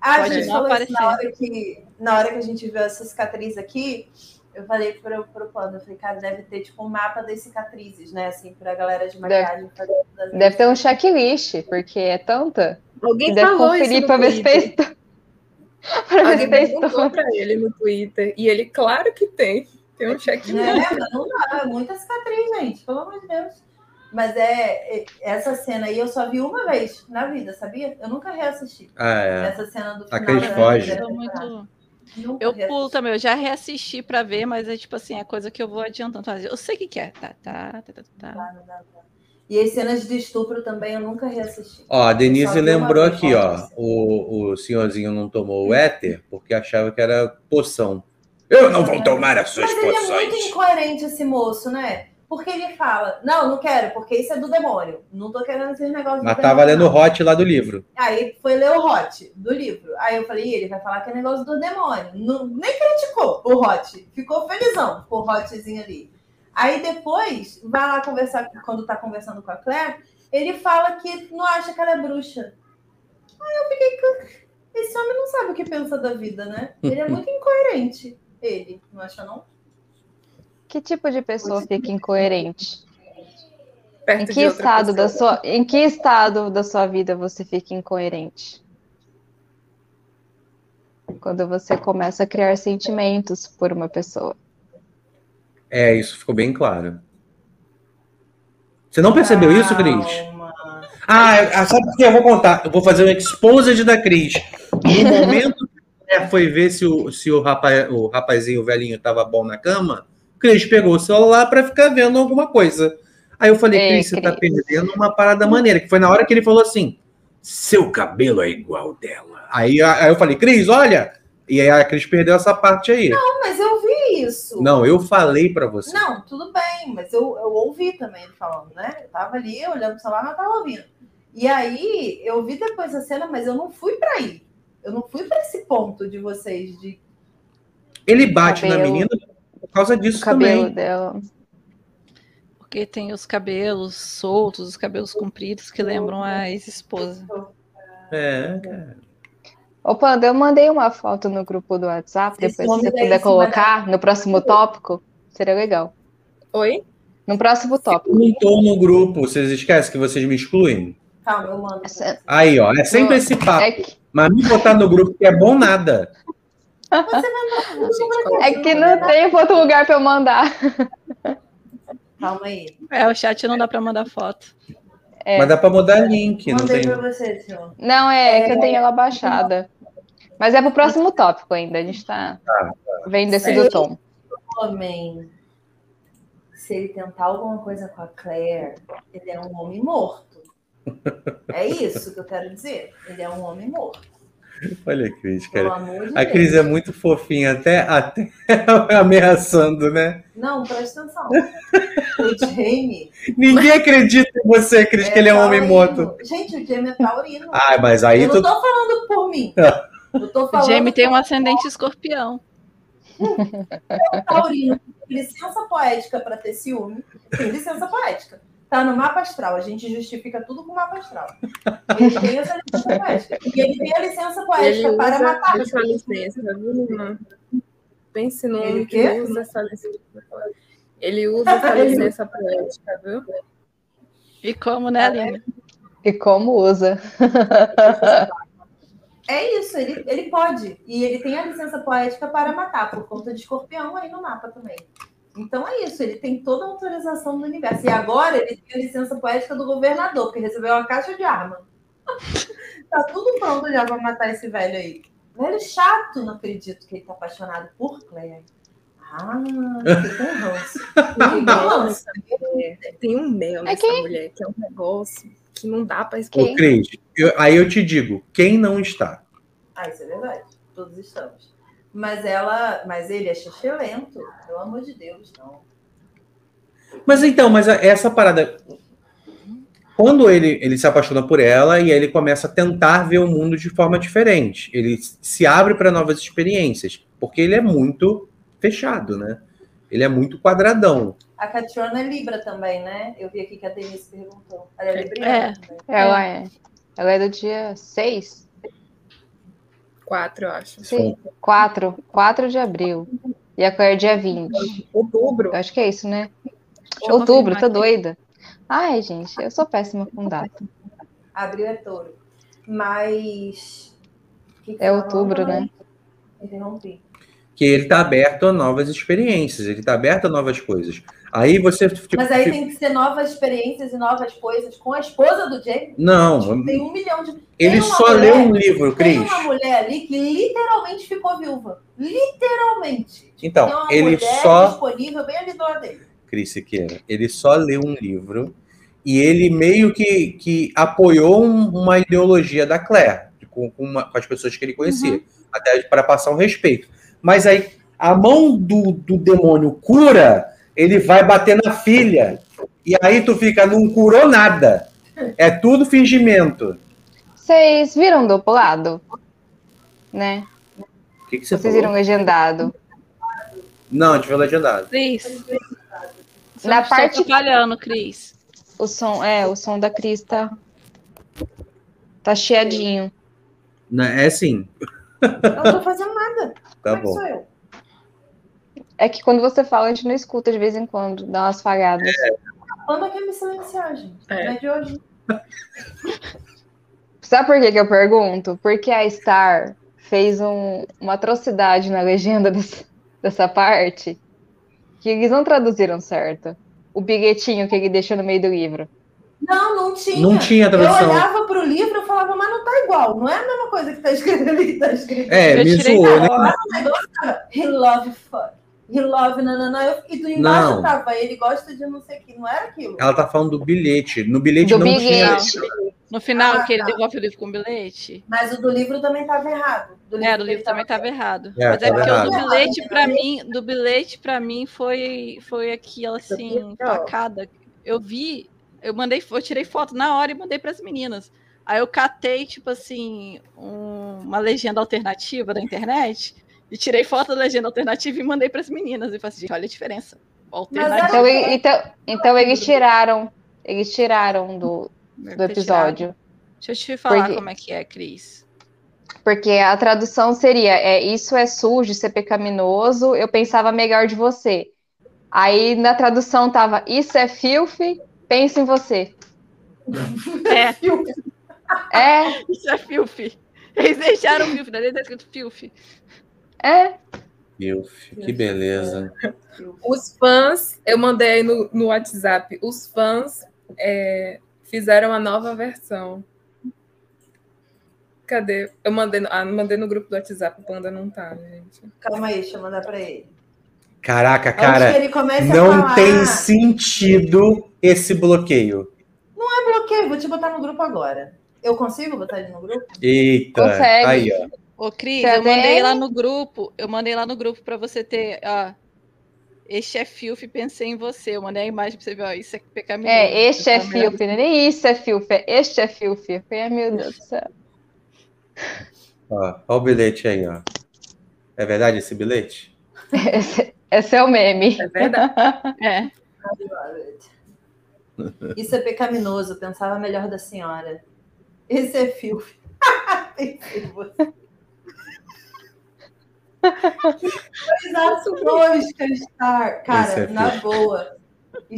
Ah, a Pode gente não falou isso na aparecer. hora, que, na hora que a gente viu essa cicatriz aqui, eu falei pro, pro plano, eu falei, cara, deve ter tipo um mapa das cicatrizes, né? Assim, pra galera de maquiagem as Deve ter um checklist, porque é tanta. Alguém deve falou conferir isso pra ver se fez. Alguém fez perguntou pra ele no Twitter. E ele, claro que tem. Tem um check É, não dá, é muita cicatriz, gente, pelo amor de Deus. Mas é, é- essa cena aí eu só vi uma vez na vida, sabia? Eu nunca reassisti. Ah, é. Essa cena do A final. Cris da foge. Eu, muito... Pulo também, eu já reassisti pra ver, mas é tipo assim, é coisa que eu vou adiantando. Eu sei o que, que é. Tá, tá, tá, tá, tá. Tá, dá. E as cenas de estupro também eu nunca reassisti. Ó, a Denise lembrou aqui, ó. O, o senhorzinho não tomou o éter porque achava que era poção. Eu não vou tomar as suas Mas ele é muito poções. incoerente, esse moço, né? Porque ele fala, não, não quero, porque isso é do demônio. Não tô querendo esses negócios Mas do tava demônio. lendo o hot lá do livro. Aí foi ler o hot do livro. Aí eu falei, "Ih, ele vai falar que é negócio do demônio. Não- nem criticou o hot. Ficou felizão com o hotzinho ali. Aí depois, vai lá conversar, quando tá conversando com a Claire, ele fala que não acha que ela é bruxa. Aí eu fiquei, "Ca- esse homem não sabe o que pensa da vida, né? Ele é muito incoerente. Ele, não acha não? Que tipo de pessoa fica incoerente? Perto Em que estado da sua, em que estado da sua vida você fica incoerente? Quando você começa a criar sentimentos por uma pessoa. É, isso ficou bem claro. Você não percebeu isso, Cris? Calma. Ah, é- sabe por que eu vou contar? Eu vou fazer um exposed da Cris. No momento que foi ver se o, se o, rapaz, o rapazinho o velhinho tava bom na cama, Cris pegou o celular para ficar vendo alguma coisa. Aí eu falei, Ei, Cris, você tá Cris. perdendo uma parada maneira. Que foi na hora que ele falou assim: seu cabelo é igual dela. Aí, aí eu falei, Cris, olha. E aí a Cris perdeu essa parte aí. Não, mas eu vi isso. Não, eu falei para você. Não, tudo bem, mas eu, eu ouvi também ele falando, né? Eu tava ali olhando pro celular, mas eu tava ouvindo. E aí, eu vi depois a cena, mas eu não fui pra aí. Eu não fui pra esse ponto de vocês de. Ele bate na Cabelo. menina por causa disso cabelo também. dela. Porque tem os cabelos soltos, os cabelos compridos que lembram a ex-esposa. É. Ô, Panda, eu mandei uma foto no grupo do WhatsApp, Vocês depois se você puder colocar no próximo tópico, seria legal. Oi? No próximo tópico. Não tô no grupo, vocês esquecem que vocês me excluem? Calma, eu mando. Essa- Aí, ó, é sempre esse papo. É que, Mas me botar no grupo que é bom nada. é que não tem outro lugar pra eu mandar. Calma aí. É, o chat não dá pra mandar foto. É. Mas dá pra mudar link, não Mandei tem. pra você, senhor. Não, é, que eu tenho ela baixada. Mas é pro próximo tópico ainda. A gente tá vendo esse do Tom. Homem, se ele tentar alguma coisa com a Claire, ele é um homem morto. É isso que eu quero dizer. Ele é um homem morto. Olha a Cris, cara. de A. Cris é muito fofinha, até, até ameaçando, né? Não, presta atenção. O Jamie. Ninguém acredita em você, Cris, que ele é um homem taurino. morto. Gente, o Jamie é taurino. Ah, mas aí eu tu. não tô falando por mim. Eu tô O falando Jamie tem um ascendente escorpião. por taurino. Tem licença poética para ter ciúme. Tem licença poética. Tá no mapa astral. A gente justifica tudo com o mapa astral. Ele tem essa licença poética. E ele tem a licença Ele poética para usa matar. essa licença, viu, Lima? Pense no Ele que quê? usa essa licença. Ele usa essa licença poética, viu? E como, né, Aline? E como usa. É isso, ele, ele pode. E ele tem a licença poética para matar, por conta de escorpião aí no mapa também. Então é isso, ele tem toda a autorização do universo. E agora ele tem a licença poética do governador, porque recebeu uma caixa de arma. tá tudo pronto já para matar esse velho aí. Velho chato, não acredito que ele tá apaixonado por Claire. Ah, fiquei com ranço. Tem um mel É nessa quem? mulher, que é um negócio que não dá pra Ô, explicar. Cris, eu- aí eu te digo, quem não está? Ah, isso é verdade. Todos estamos. Mas ela, mas ele é lento, pelo amor de Deus, não. Mas então, mas essa parada. Quando ele, ele se apaixona por ela e aí ele começa a tentar ver o mundo de forma diferente. Ele se abre para novas experiências, porque ele é muito fechado, né? Ele é muito quadradão. A Catriona é Libra também, né? Eu vi aqui que a Denise perguntou. Ela é Libriana É. também. Ela é. Ela é do dia 6? Quatro, eu acho. Sim. 4. 4 de abril. E a Claire dia 20. Outubro. Eu acho que é isso, né? Deixa eu Outubro, tô aqui. doida. Ai, gente, eu sou péssima com data. Abril é touro. Mas. o que que É outubro, né? Interrompi. Que ele tá aberto a novas experiências, ele tá aberto a novas coisas. Aí você. tipo, Mas aí tem que ser novas experiências e novas coisas com a esposa do Jamie. Não, Tem um milhão de. ele tem só mulher- leu um livro, Tem Cris. uma mulher ali que literalmente ficou viúva. Literalmente. tem Então, uma ele mulher só. disponível bem ali do lado dele. Cris Siqueira. Ele só leu um livro e ele meio que, que apoiou um- uma ideologia da Claire, com, com uma- com as pessoas que ele conhecia, Uhum. até para passar um respeito. Mas aí, a mão do, do demônio cura, ele vai bater na filha. E aí tu fica, não curou nada. É tudo fingimento. Vocês viram dublado? Né? O que, que você Vocês falou? viram legendado? Não, a gente viu legendado. Cris. Você Na não parte- trabalhando, Cris. O som, é, o som da Cris tá, tá chiadinho. Não, É sim. Eu não tô fazendo nada. Tá é que bom. sou eu? É que quando você fala, a gente não escuta de vez em quando, dá umas falhadas. Quando quer me silenciar, gente? É. Não é de hoje. Sabe por que, que eu pergunto? Porque a Star fez um- uma atrocidade na legenda dessa, dessa parte que eles não traduziram certo. O bilhetinho que ele deixou no meio do livro. Não, não tinha. Não tinha tradução. Eu olhava pro livro e falava, mas não tá igual. Não é a mesma coisa que tá escrito ali. Tá escrito. É, Eu me tirei zoou, né? O negócio tava, he love fuck. He love nananã. Eu- E do embaixo Não. tava, ele gosta de não sei o que. Não era aquilo. Ela tá falando do bilhete. No bilhete Do não tinha. bilhete. No final, Ah, que ele tá. devolve o livro com bilhete. Mas o do livro também tava errado. Do É, do livro também tava errado. É, Mas é porque o do errado. bilhete para mim, do bilhete para mim foi foi aquilo assim, facada. Eu vi, eu mandei, eu tirei foto na hora e mandei para as meninas. Aí eu catei tipo assim, um- uma legenda alternativa da internet e tirei foto da legenda alternativa e mandei para as meninas e falei assim, olha a diferença. Alternativa. Então, então, então eles tiraram. Eles tiraram do, do episódio. Deixa eu te falar Porque- como é que é, Cris. Porque a tradução seria: é, isso é sujo, isso é pecaminoso, eu pensava melhor de você. Aí na tradução tava: isso é filthy, pensa em você. É, É, isso é filfe. Eles deixaram filfe, né? Tá escrito filfe. é. Ilf, que beleza. Os fãs, eu mandei aí no, no WhatsApp, os fãs é, fizeram a nova versão. Cadê? Eu mandei, no- ah, mandei no grupo do WhatsApp, o Panda não tá, gente. Calma aí, deixa eu mandar pra ele. Caraca, Antes que cara, ele comece a não falar, tem sentido esse bloqueio. "Ah, bloqueio, vou te botar no grupo agora. Eu consigo botar ele no grupo? Eita, Consegue. aí, ó. Ô, Cris, eu mandei lá no grupo. Eu mandei lá no grupo pra você ter, ó. Este é filfe, pensei em você. Eu mandei a imagem pra você ver, ó. Isso é pecaminoso. É, este é vendo? filthy, né? nem isso é filthy, é este é falei, ai, meu Deus do céu. ó. Ó o bilhete aí, ó. É verdade esse bilhete? Esse, esse é o meme. É verdade. É. Isso é pecaminoso, pensava melhor da senhora. Esse é filme. Pensei em você. Coisa tosca, Star. Esse Cara, é na filme. boa.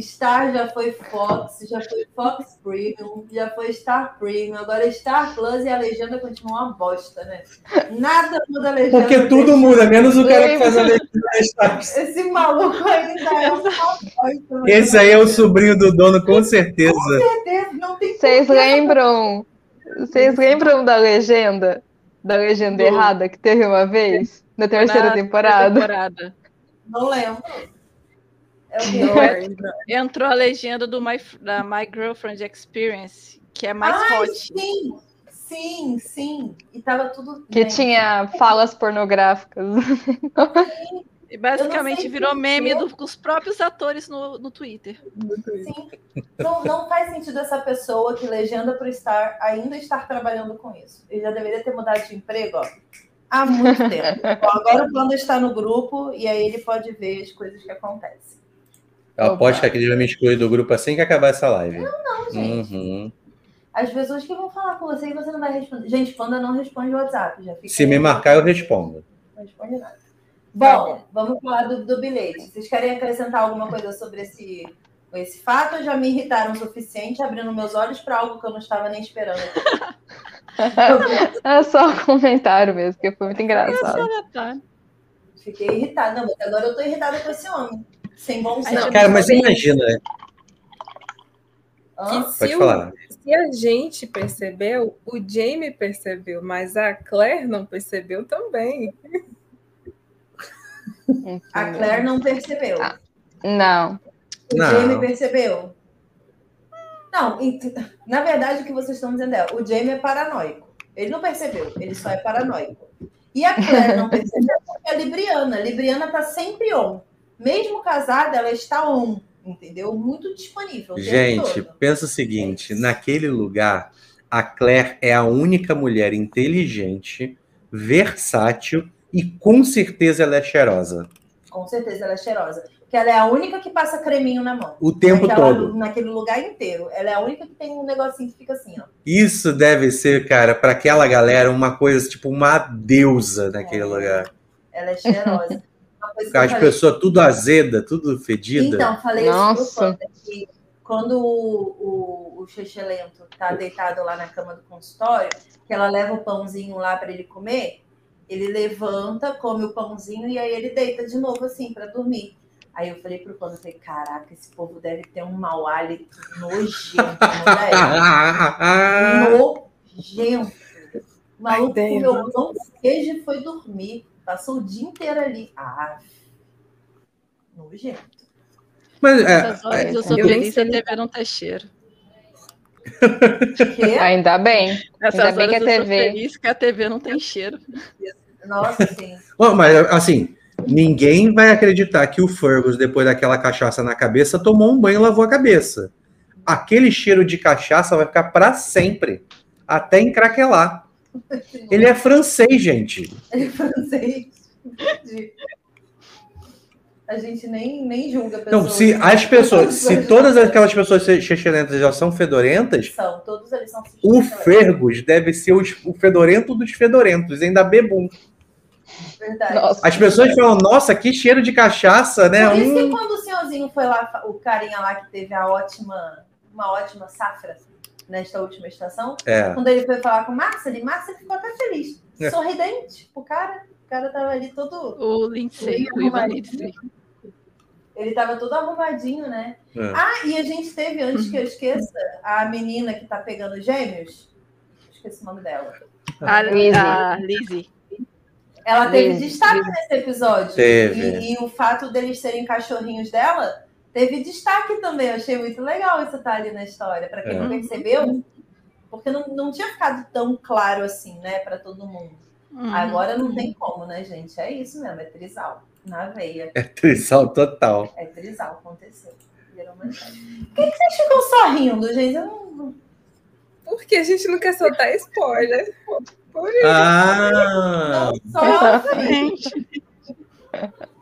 Star já foi Fox, já foi Fox Premium, já foi Star Premium, agora Star Plus e a legenda continua uma bosta, né? Nada muda a legenda. Porque tudo muda, menos o cara que faz a legenda da Stars. Esse maluco ainda é uma bosta. Esse aí é o sobrinho do dono, com certeza. certeza, não tem Vocês lembram? Vocês lembram da legenda? Da legenda Do- errada que teve uma vez? Na terceira Na temporada? temporada. Não lembro. É o Não pior. lembro. Entrou a legenda do My, da My Girlfriend Experience, que é mais Ai, hot. Sim, sim, sim. E tava tudo. Que Gente, tinha falas pornográficas. E basicamente virou meme do- com os próprios atores no, no Twitter. Sim. Não, não faz sentido essa pessoa que legenda pro Star ainda estar trabalhando com isso. Ele já deveria ter mudado de emprego, ó. Há muito tempo. Ó, agora o plano está no grupo e aí ele pode ver as coisas que acontecem. Eu aposto que aquele vai me excluir do grupo assim que acabar essa live. Não, gente. Uhum. As pessoas que vão falar com você e você não vai responder. Gente, Panda não responde o WhatsApp. Já fica Se me marcar, eu respondo. Não responde nada. Tá Bom, vamos falar do, do bilhete. Vocês querem acrescentar alguma coisa sobre esse, esse fato? ou Já me irritaram o suficiente, abrindo meus olhos para algo que eu não estava nem esperando. É só um comentário mesmo, que foi muito engraçado. Ah, tá. Fiquei irritada. Não, mas agora eu tô irritada com esse homem. Sem bom senso. Não, Cara, mas imagina, se, pode o- falar. se a gente percebeu, o Jamie percebeu, mas a Claire não percebeu também. A Claire não percebeu. Ah. Não. O Não. Jamie percebeu. Não, na verdade o que vocês estão dizendo é, o Jamie é paranoico. Ele não percebeu, ele só é paranoico. E a Claire não percebeu porque é libriana. Libriana tá sempre on. Mesmo casada, ela está on, entendeu? Muito disponível. Gente, pensa o seguinte: naquele lugar, a Claire é a única mulher inteligente, versátil e com certeza ela é cheirosa. Com certeza ela é cheirosa. Porque ela é a única que passa creminho na mão. O tempo Naquela- todo. Naquele lugar inteiro. Ela é a única que tem um negocinho que fica assim, ó. Isso deve ser, cara, para aquela galera, uma coisa tipo uma deusa naquele É. lugar. Ela é cheirosa. As falei- pessoas tudo azeda, tudo fedida. Então, falei Nossa. isso pro Panda, que quando o, o, o Chechelento tá deitado lá na cama do consultório, que ela leva o pãozinho lá para ele comer, ele levanta, come o pãozinho e aí ele deita de novo assim para dormir. Aí eu falei pro Panda, eu falei, caraca, esse povo deve ter um mau hálito nojento, não é? Nojento. O maluco comeu pão queijo e foi dormir. Passou o dia inteiro ali. Ah, nojento. Mas é, horas eu é, sou eu nem feliz de TV não ter cheiro. Que? Ainda bem. Essas Ainda bem que a sou TV feliz que a TV não tem cheiro. Nossa, sim. Bom, mas assim, ninguém vai acreditar que o Fergus, depois daquela cachaça na cabeça, tomou um banho e lavou a cabeça. Aquele cheiro de cachaça vai ficar para sempre, até encraquelar. Ele é francês, gente. Ele é francês. Entendi. A gente nem, nem julga pessoas. Então, se as pessoas, se todas aquelas pessoas chechelentas já são fedorentas, São, todos eles são o. Fergus deve ser os- o fedorento dos fedorentos, ainda bebum. Verdade. Nossa. As pessoas falam, nossa, que cheiro de cachaça, né? Por isso que Hum, quando o senhorzinho foi lá, o carinha lá que teve a ótima, uma ótima safra nesta última estação, é. quando ele foi falar com o Marcelo, Marcelo ficou até feliz. É. Sorridente. O cara, o cara tava ali todo. O Lindsay, o Ivan Lindsay. Ele tava todo arrumadinho, né? É. Ah, e a gente teve, antes que eu esqueça, a menina que tá pegando gêmeos. Esqueci o nome dela. A, Lizzie. a Lizzie. Ela teve Lizzie, destaque nesse episódio. Teve. E, e o fato deles serem cachorrinhos dela teve destaque também. Eu achei muito legal isso estar ali na história. Para quem É. não percebeu, porque não, não tinha ficado tão claro assim, né, para todo mundo. Uhum. Agora não tem como, né, gente? É isso mesmo, é trisal. Na veia. É trisal total. É trisal, aconteceu. Por que, que vocês ficam só rindo, gente? Eu não. Porque a gente não quer soltar spoiler. Por isso. Ah! não só Gente,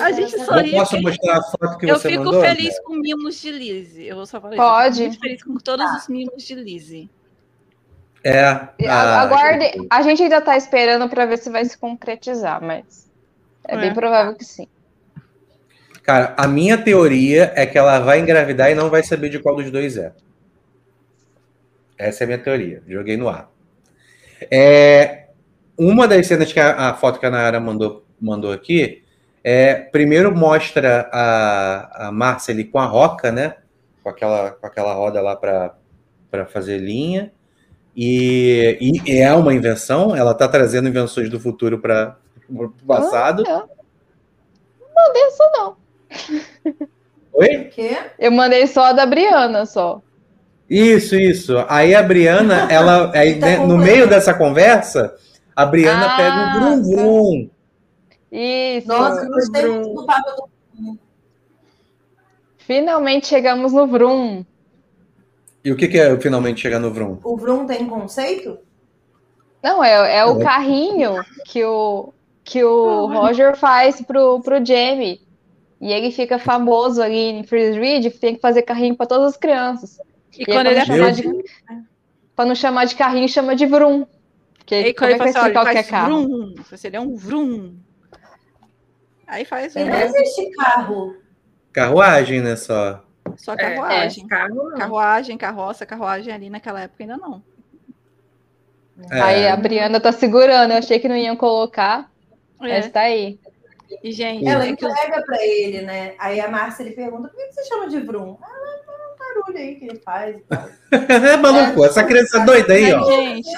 A gente só. Eu posso mostrar a foto que eu você fico mandou? feliz com mimos de Lizzie. Eu vou só falar Pode. isso. Eu fico feliz com todos os mimos de Lizzie. É. A- Ah, Aguarde. A gente ainda tá esperando para ver se vai se concretizar, mas é, É. bem provável que sim. Cara, a minha teoria é que ela vai engravidar e não vai saber de qual dos dois é. Essa é a minha teoria. Joguei no ar. É, uma das cenas que a, a foto que a Nayara mandou, mandou aqui é primeiro mostra a, a Marcely com a roca, né? Com aquela, com aquela roda lá para fazer linha. E, e é uma invenção, ela está trazendo invenções do futuro para o passado. Ah, eu não mandei isso, não. Oi? O quê? Eu mandei só a da Briana, só. Isso, isso. Aí a Briana, ela, aí, Tá né, no meio dessa conversa, a Briana Ah, pega o Brum Brum. Isso. Nossa, eu gostei muito do papo do. Finalmente chegamos no Vroom. E o que, que é finalmente chegar no Vrum? O Vroom tem conceito? Não, é, é o É. carrinho que o, que o Roger faz pro, pro Jamie. E ele fica famoso ali em Freeze Ridge, que tem que fazer carrinho para todas as crianças. E E quando ele é de, pra não chamar de carrinho, chama de Vroom. Porque Aí como quando é ele que vai assim, é faz carro? vrum. Você ele é um vrum. Aí faz um, Não existe carro. Carruagem, né, só. só É, carruagem. carro não. Carruagem, carroça, carruagem ali naquela época ainda não. É. Aí a Brianda tá segurando, eu achei que não iam colocar, É. mas tá aí. E, gente, Ela é os- entrega pra ele, né? Aí a Márcia ele pergunta: por que você chama de Vroom? Ah, é um barulho aí que ele faz e tal. É maluco, essa criança doida aí, ó.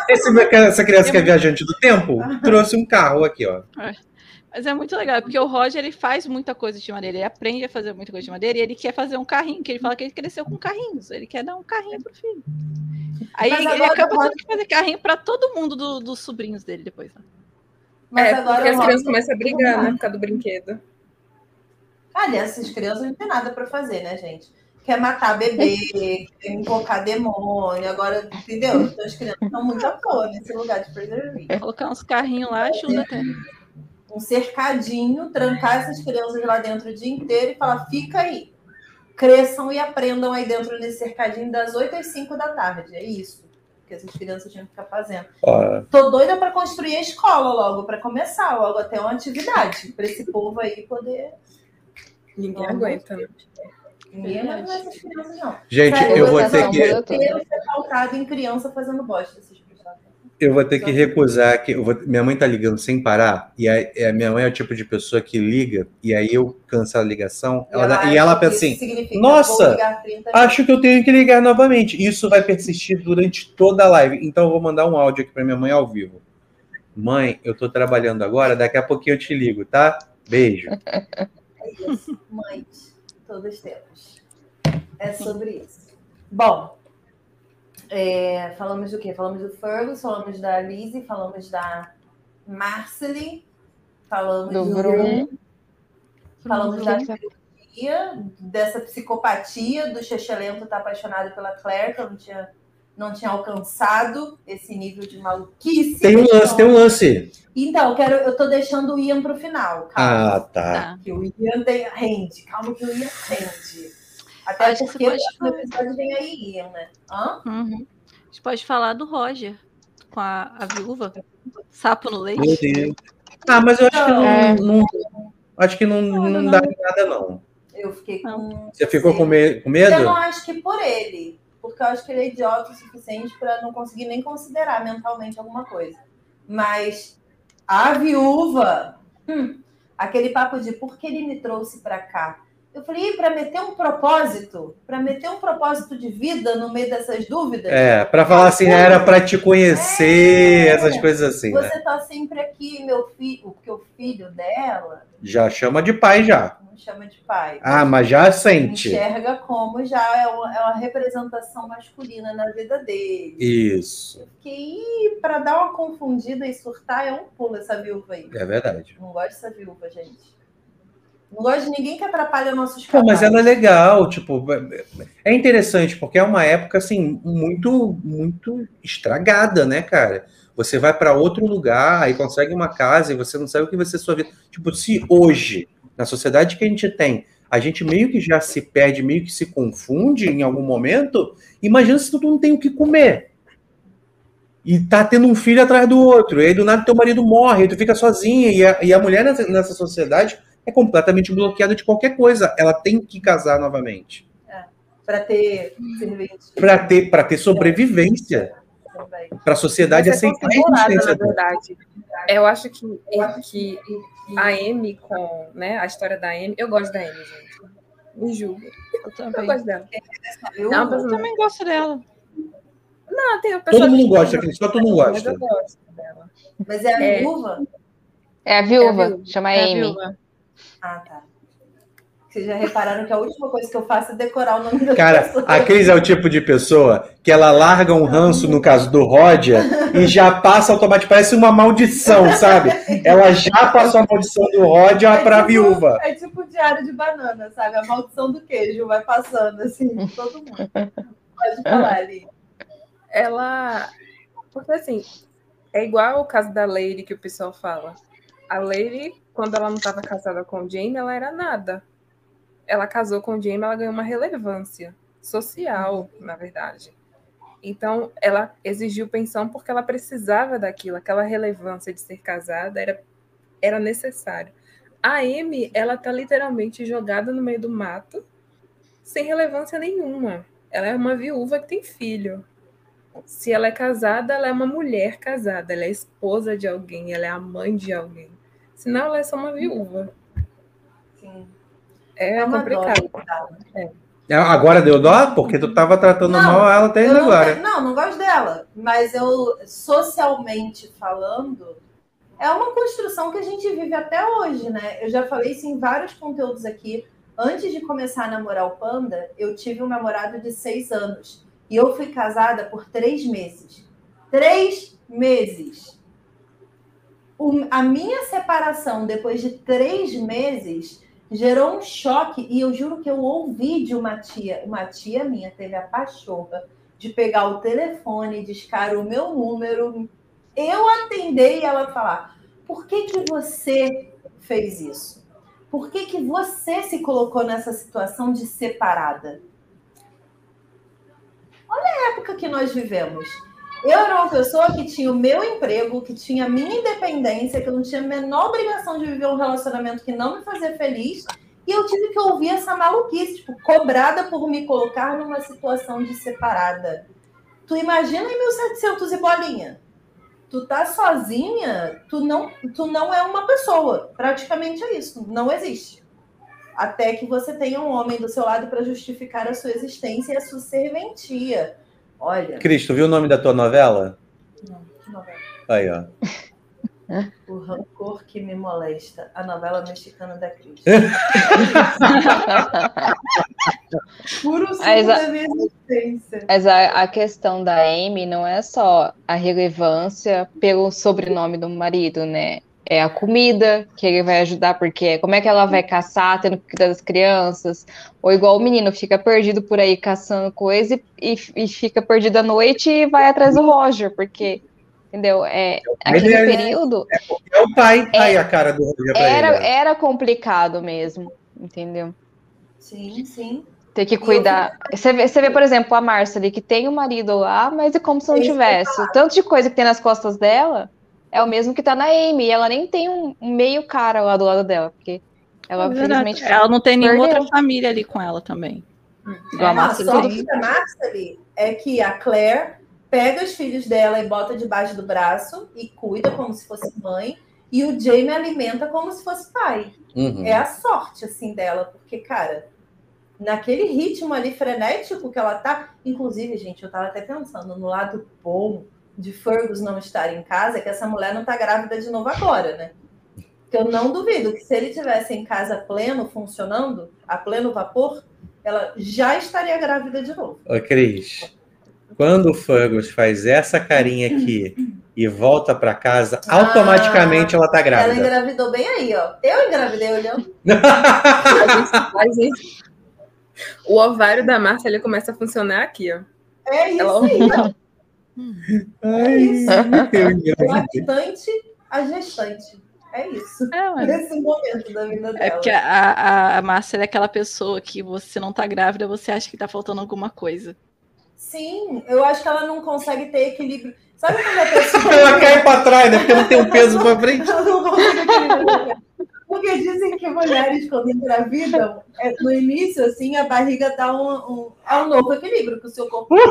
Esse- essa criança que é viajante do tempo trouxe um carro aqui, ó. Mas é muito legal, porque o Roger ele faz muita coisa de madeira, ele aprende a fazer muita coisa de madeira e ele quer fazer um carrinho, que ele fala que ele cresceu com carrinhos, ele quer dar um carrinho pro filho. Aí Mas ele acaba Roger- tendo que fazer carrinho para todo mundo do- dos sobrinhos dele depois. né? Mas é, agora porque as crianças começam a brigar, né? Por causa do brinquedo. Aliás, essas crianças não tem nada pra fazer, né, gente? Quer matar bebê, quer invocar demônio, agora, entendeu? Então as crianças estão muito à toa nesse lugar de preservar. Colocar uns carrinhos lá ajuda até. Um cercadinho, trancar essas crianças lá dentro o dia inteiro e falar, fica aí. Cresçam e aprendam aí dentro desse cercadinho das 8 às 5 da tarde. É isso que essas crianças tinham que ficar fazendo. Ó, Tô doida para construir a escola logo, para começar, logo até uma atividade, para esse povo aí poder. Ninguém Não, aguenta? Ninguém vai ver essas crianças, não. gente, Sério, eu vou ter que. ser pautado em criança fazendo bosta. Atenção? Eu vou ter que recusar que vou- minha mãe tá ligando sem parar e aí, é, minha mãe é o tipo de pessoa que liga e aí eu cancelo a ligação ela dá- e ela pensa assim "Nossa, vou ligar 30 acho que eu tenho que ligar novamente isso vai persistir durante toda a live. Então eu vou mandar um áudio aqui para minha mãe ao vivo. Mãe eu tô trabalhando agora daqui a pouquinho eu te ligo tá? Beijo É isso, mães, todas temos. É sobre isso. Bom, é, falamos do quê? Falamos do Fergus, falamos da Lizzie, falamos da Marcely, falamos Do do, Bruno. falamos da cirurgia, dessa psicopatia, do Chechelento estar apaixonado pela Claire, que eu não tinha, não tinha alcançado esse nível de maluquice. tem um lance tem um lance Então, eu quero, eu tô deixando o Ian pro final, calma. ah tá Tá. Que o Ian tem, rende. Calma que o Ian rende. Até Acho que porque você o próximo episódio vem aí, Ian, né? Hã? Uhum. A gente pode falar do Roger com a, a viúva. Sapo no leite. meu Deus ah mas eu acho que não, É. não- acho que não, não dá em nada não Eu fiquei com. você ficou com, me- com Eu medo não acho que por ele. Porque eu acho que ele é idiota o suficiente para não conseguir nem considerar mentalmente alguma coisa. Mas a viúva, hum, aquele papo de por que ele me trouxe para cá? Eu falei, para meter um propósito, para meter um propósito de vida no meio dessas dúvidas. É, pra falar assim, era pra te conhecer, É. essas coisas assim, né? Você tá sempre aqui, meu filho, porque o filho dela Já chama de pai já. não chama de pai. Ah, mas já sente. enxerga como já é uma, é uma representação masculina na vida dele. Isso, Que para dar uma confundida e surtar é um pulo essa viúva aí. é verdade. Não gosto dessa viúva, gente. De ninguém que atrapalha nossos Pô, mas ela é legal, tipo, é interessante, porque é uma época, assim, muito, muito estragada, né, cara? Você vai pra outro lugar, aí consegue uma casa e você não sabe o que vai ser sua vida. Tipo, se hoje, na sociedade que a gente tem, a gente meio que já se perde, meio que se confunde em algum momento, imagina se tu não tem o que comer. E tá tendo um filho atrás do outro, e aí do nada teu marido morre, e tu fica sozinha, e a, e a mulher nessa, nessa sociedade é completamente bloqueada de qualquer coisa. Ela tem que casar novamente. Para ter Para ter, pra ter sobrevivência. Para a sociedade Vai ser aceitar a configurada, existência na verdade. Eu acho que, que a Amy com né, a história da Amy, eu gosto da Amy, gente. Me julga. Eu Eu também. gosto dela. Viúva, Não, mas Eu também gosto dela. não, tem uma pessoa Todo mundo que- gosta, Cris, só tu não Mas gosta. eu gosto dela. Mas é a É. viúva? É a viúva, É a viúva. chama É a Amy. viúva. Ah, tá. Vocês já repararam que a última coisa que eu faço é decorar o nome da Cara, pessoa. a Cris é o tipo de pessoa que ela larga um ranço, no caso do Roger, e já passa automaticamente, parece uma maldição, sabe? Ela já passou a maldição do Roger É pra tipo- viúva. É tipo diário de banana, sabe? A maldição do queijo vai passando, assim, todo mundo. Pode falar ali. Ela. Porque assim, é igual o caso da Lady que o pessoal fala. A Lady, quando ela não estava casada com o Jamie, ela era nada. Ela casou com o Jamie, ela ganhou uma relevância social, na verdade. Então, ela exigiu pensão porque ela precisava daquilo, aquela relevância de ser casada era, era necessário. A Amy, ela tá literalmente jogada no meio do mato, sem relevância nenhuma. Ela é uma viúva que tem filho. Se ela é casada, ela é uma mulher casada, ela é esposa de alguém, ela é a mãe de alguém. Senão, ela é só uma viúva. Sim. É, uma complicado. dó, tá? É, Agora deu dó? Porque tu tava tratando Não, mal ela até Eu não, agora. não, não gosto dela. Mas eu, socialmente falando, é uma construção que a gente vive até hoje, né? Eu já falei isso em vários conteúdos aqui. Antes de começar a namorar o Panda, eu tive um namorado de seis anos. E eu fui casada por três meses. Três meses. O- a minha separação depois de três meses gerou um choque e eu juro que eu ouvi de uma tia, uma tia minha teve a pachorra de pegar o telefone, discar o meu número, eu atender e ela falar: por que, que você fez isso? Por que, que você se colocou nessa situação de separada? Olha a época que nós vivemos. Eu era uma pessoa que tinha o meu emprego, que tinha a minha independência, que eu não tinha a menor obrigação de viver um relacionamento que não me fazia feliz. E eu tive que ouvir essa maluquice, tipo, cobrada por me colocar numa situação de separada. Tu imagina em 1700 e bolinha. Tu tá sozinha, tu não, tu não é uma pessoa. Praticamente é isso. Não existe. Até que você tenha um homem do seu lado para justificar a sua existência e a sua serventia. Olha. Cris, tu viu o nome da tua novela? Não, que novela. Aí, ó. O rancor que me molesta. A novela mexicana da Cris. Puro Mas a- da minha existência. Mas a, a questão da Amy não é só a relevância pelo sobrenome do marido, né? É a comida que ele vai ajudar, porque como é que ela vai caçar, tendo que cuidar das crianças? Ou igual o menino, fica perdido por aí caçando coisa e, e fica perdido à noite e vai atrás do Roger, porque, entendeu? É, aquele Ele é- período É o pai. Aí a cara do Roger era, ele. ó. era complicado mesmo, entendeu? Sim, sim. Ter que eu cuidar. Você vê, você vê, por exemplo, a Márcia ali, que tem o marido lá, mas é como se não eu tivesse. O tanto de coisa que tem nas costas dela é o mesmo que tá na Amy. E ela nem tem um meio cara lá do lado dela, porque ela, É infelizmente. Ela não tem nenhuma outra família ali com ela também. Igual a Ah, Márcia só tem. que a Marcely é que a Claire pega os filhos dela e bota debaixo do braço e cuida como se fosse mãe, e o Jamie alimenta como se fosse pai. Uhum. É a sorte, assim, dela, porque, cara, naquele ritmo ali frenético que ela tá. Inclusive, gente, eu tava até pensando no lado bom de Fergus não estar em casa, é que essa mulher não tá grávida de novo agora, né? Que eu não duvido que se ele tivesse em casa pleno, funcionando, a pleno vapor, ela já estaria grávida de novo. Ô, Cris, quando o Fergus faz essa carinha aqui e volta pra casa, Ah, automaticamente ela tá Ela grávida. engravidou bem aí, ó. Eu engravidei olhando. A gente- a gente- O ovário da Márcia ele começa a funcionar aqui, ó. É isso Ela- aí. Ai, isso. eu O engravidei. lactante, a gestante. É isso. É, mas Nesse momento da vida dela. é porque a, a, a Márcia é aquela pessoa que você não tá grávida, você acha que tá faltando alguma coisa. Sim, eu acho que ela não consegue ter equilíbrio. Sabe quando a pessoa. Ela cai pra trás, né? Porque não tem um peso pra frente. Ela não consegue equilibrar. Porque dizem que mulheres, quando engravidam, é, no início, assim, a barriga dá um, um, é um novo equilíbrio que o seu corpo né?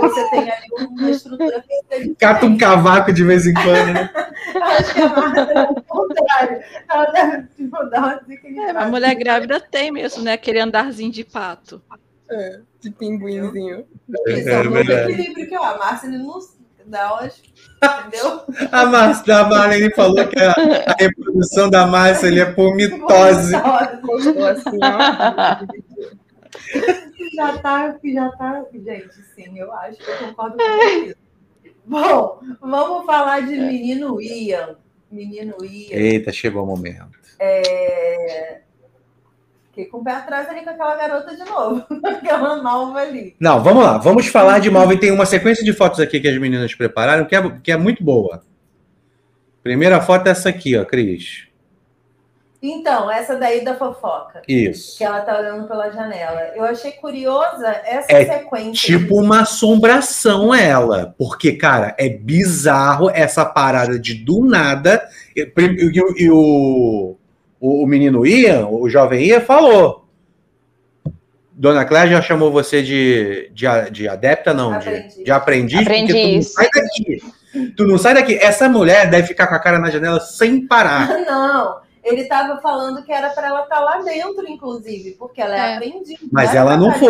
Você tem ali uma estrutura física Cata um cavaco de vez em quando, né? Acho que a Marta é o contrário. Ela deve tipo, dar uma É, mas mulher grávida tem mesmo, né? Aquele andarzinho de pato. É, de pinguinzinho. É, É o novo verdade. equilíbrio que ó, a Márcia ele não dá umas. Entendeu? A Márcia, a Marlene falou que a, a reprodução da Márcia ali é por mitose. Assim, já tá, que já tá. Gente, sim, eu acho que eu concordo com isso. Bom, vamos falar de menino Ian. Menino Ian. Eita, chegou o momento. É... Fiquei com o pé atrás ali com aquela garota de novo. aquela nova ali. Não, vamos lá. Vamos falar de Malvin. Tem uma sequência de fotos aqui que as meninas prepararam que é, que é muito boa. Primeira foto é essa aqui, ó, Cris. Então, essa daí da fofoca. Isso. Que ela tá olhando pela janela. Eu achei curiosa essa É sequência. Tipo uma assombração ela. Porque, cara, é bizarro essa parada de do nada. E, e- e- e o, o, o menino Ian, o jovem Ian, falou. Dona Cléia já chamou você de, de, de adepta, não? De, Aprendiz. de aprendiz? porque tu não Aprendiz. sai daqui. Tu não sai daqui. Essa mulher deve ficar com a cara na janela sem parar. Não, ele estava falando que era para ela estar lá dentro, inclusive, porque ela é, É. aprendiz. Mas ela não estar de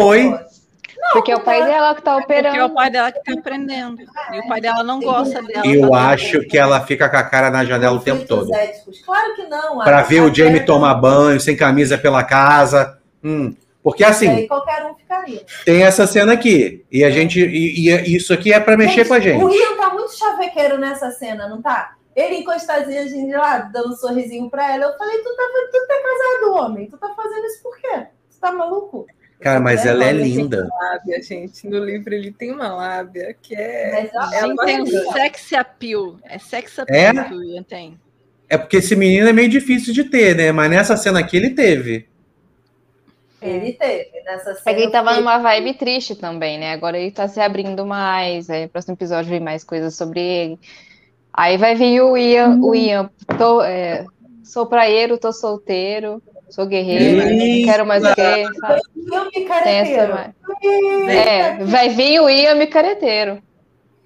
fora. Porque é o pai dela que tá Porque é o operando. pai dela que tá aprendendo. E o pai dela não gosta dela. Eu fazendo acho que ela fica com a cara na janela o tempo todo. éticos. Claro que não. Pra a- ver o Jamie Claire- tomar banho, sem camisa pela casa. Hum, Porque assim, Aí qualquer um ficaria. tem essa cena aqui. E a gente. E, e isso aqui é pra mexer com a O gente. Ian tá muito chavequeiro nessa cena, não tá? Ele encostadinho, a gente lá, dando um sorrisinho pra ela. Eu falei, tu tá, tu tá casado, homem. Tu tá fazendo isso por quê? Tu tá maluco? Cara, mas ela é linda. Lábia, gente. No livro ele tem uma lábia que é. Mas, ó, é Gente, tem um linda. sex appeal. É sex appeal É? que o Ian tem. É porque esse menino é meio difícil de ter, né? Mas nessa cena aqui ele teve. Ele teve nessa cena. É que ele tava fiquei- numa vibe triste também, né? Agora ele tá se abrindo mais. Aí no próximo episódio vem mais coisas sobre ele. Aí vai vir o Ian, o Ian, tô, é, sou praieiro, tô solteiro, sou Eita! não quero mais o quê, sabe? Eu me Tem careteiro. É, vai vir o Ian me careteiro.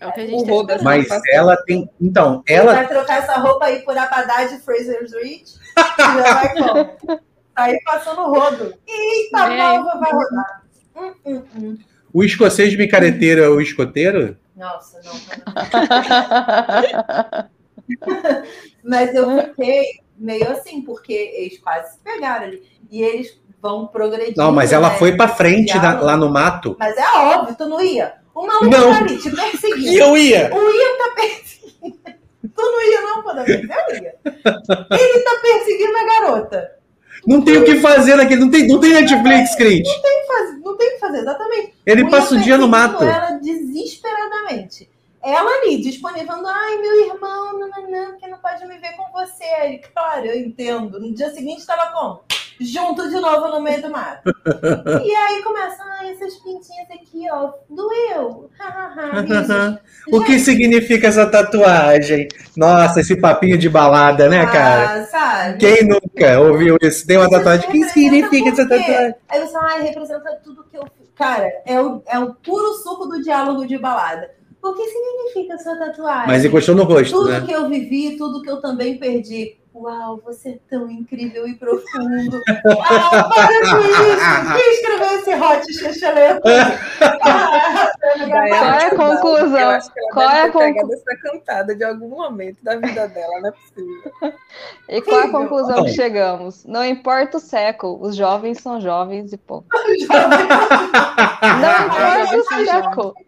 É o que a gente tá esperando. Mas ela tem. Então, Ele ela. vai trocar essa roupa aí por Abadá de Fraser's Reach. e já vai como? Aí passando o rodo. Eita, É. malva vai rodar. Hum, hum, hum. O escocês micareteiro é o escoteiro? Nossa, não. não. Mas eu fiquei meio assim, porque eles quase se pegaram ali. E eles vão progredindo. Não, mas ela né? foi pra frente na- lá no mato. Mas é óbvio, tu não ia. O maluco Não. tá ali te perseguindo. E eu ia! O Ian tá perseguindo. Tu não ia, não, quando eu ia. Ele tá perseguindo a garota. Não tem o que fazer naquele. Não tem, não tem Netflix, Cris. Não tem, o que fazer, exatamente. Ele Ian passa o dia no mato. Ela desesperadamente. Ela ali, disponível, ai, meu irmão, não, não, não, que não pode me ver com você. Aí, claro, eu entendo. No dia seguinte estava como? Junto de novo no meio do mato. e aí começa, ai, essas pintinhas aqui, ó, doeu. O que significa essa tatuagem? Nossa, esse papinho de balada, né, cara? Ah, sabe? Quem nunca ouviu isso? Tem uma tatuagem. O que significa essa tatuagem? Aí você, ai, representa tudo que eu fiz. Cara, é o, é o puro suco do diálogo de balada. O que significa essa tatuagem? Mas encostou no rosto, Tudo né? que eu vivi, tudo que eu também perdi. Uau, você é tão incrível e profundo. Ah, para com isso! Quem escreveu esse hot xixeleto? Ah, Qual é a conclusão? Eu acho que ela Qual deve é a ter conclu- pegado essa cantada de algum momento da vida dela, não é possível. E qual é a conclusão que chegamos? Não importa o século, os jovens são jovens e pô. Ah, Não importa o jovens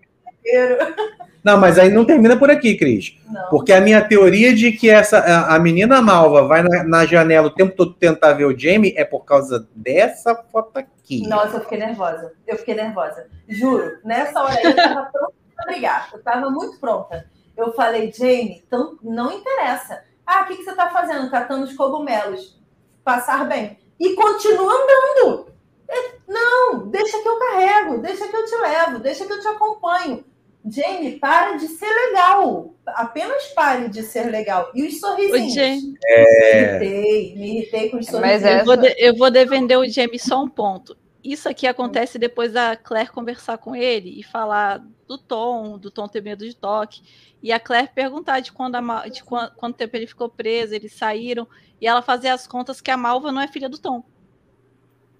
século. Não, mas aí não termina por aqui, Cris. Não. Porque a minha teoria de que essa a, a menina malva vai na, na janela o tempo todo tentar ver o Jamie é por causa dessa foto aqui. Nossa, eu fiquei nervosa. Eu fiquei nervosa. Juro, nessa hora aí eu tava pronta pra brigar. Eu tava muito pronta. Eu falei, Jamie, então não interessa. Ah, o que, que você tá fazendo? Catando os cogumelos. Passar bem. E continua andando. É, Não, deixa que eu carrego, deixa que eu te levo, deixa que eu te acompanho. Jamie, para de ser legal. Apenas pare de ser legal. E os sorrisinhos. Jamie, Me irritei, me irritei com os Mas sorrisinhos. é- eu, vou de- eu vou defender o Jamie só um ponto. Isso aqui acontece depois da Claire conversar com ele e falar do Tom, do Tom ter medo de toque. E a Claire perguntar de quando a de quan- quanto tempo ele ficou preso, eles saíram, e ela fazer as contas que a Malva não é filha do Tom.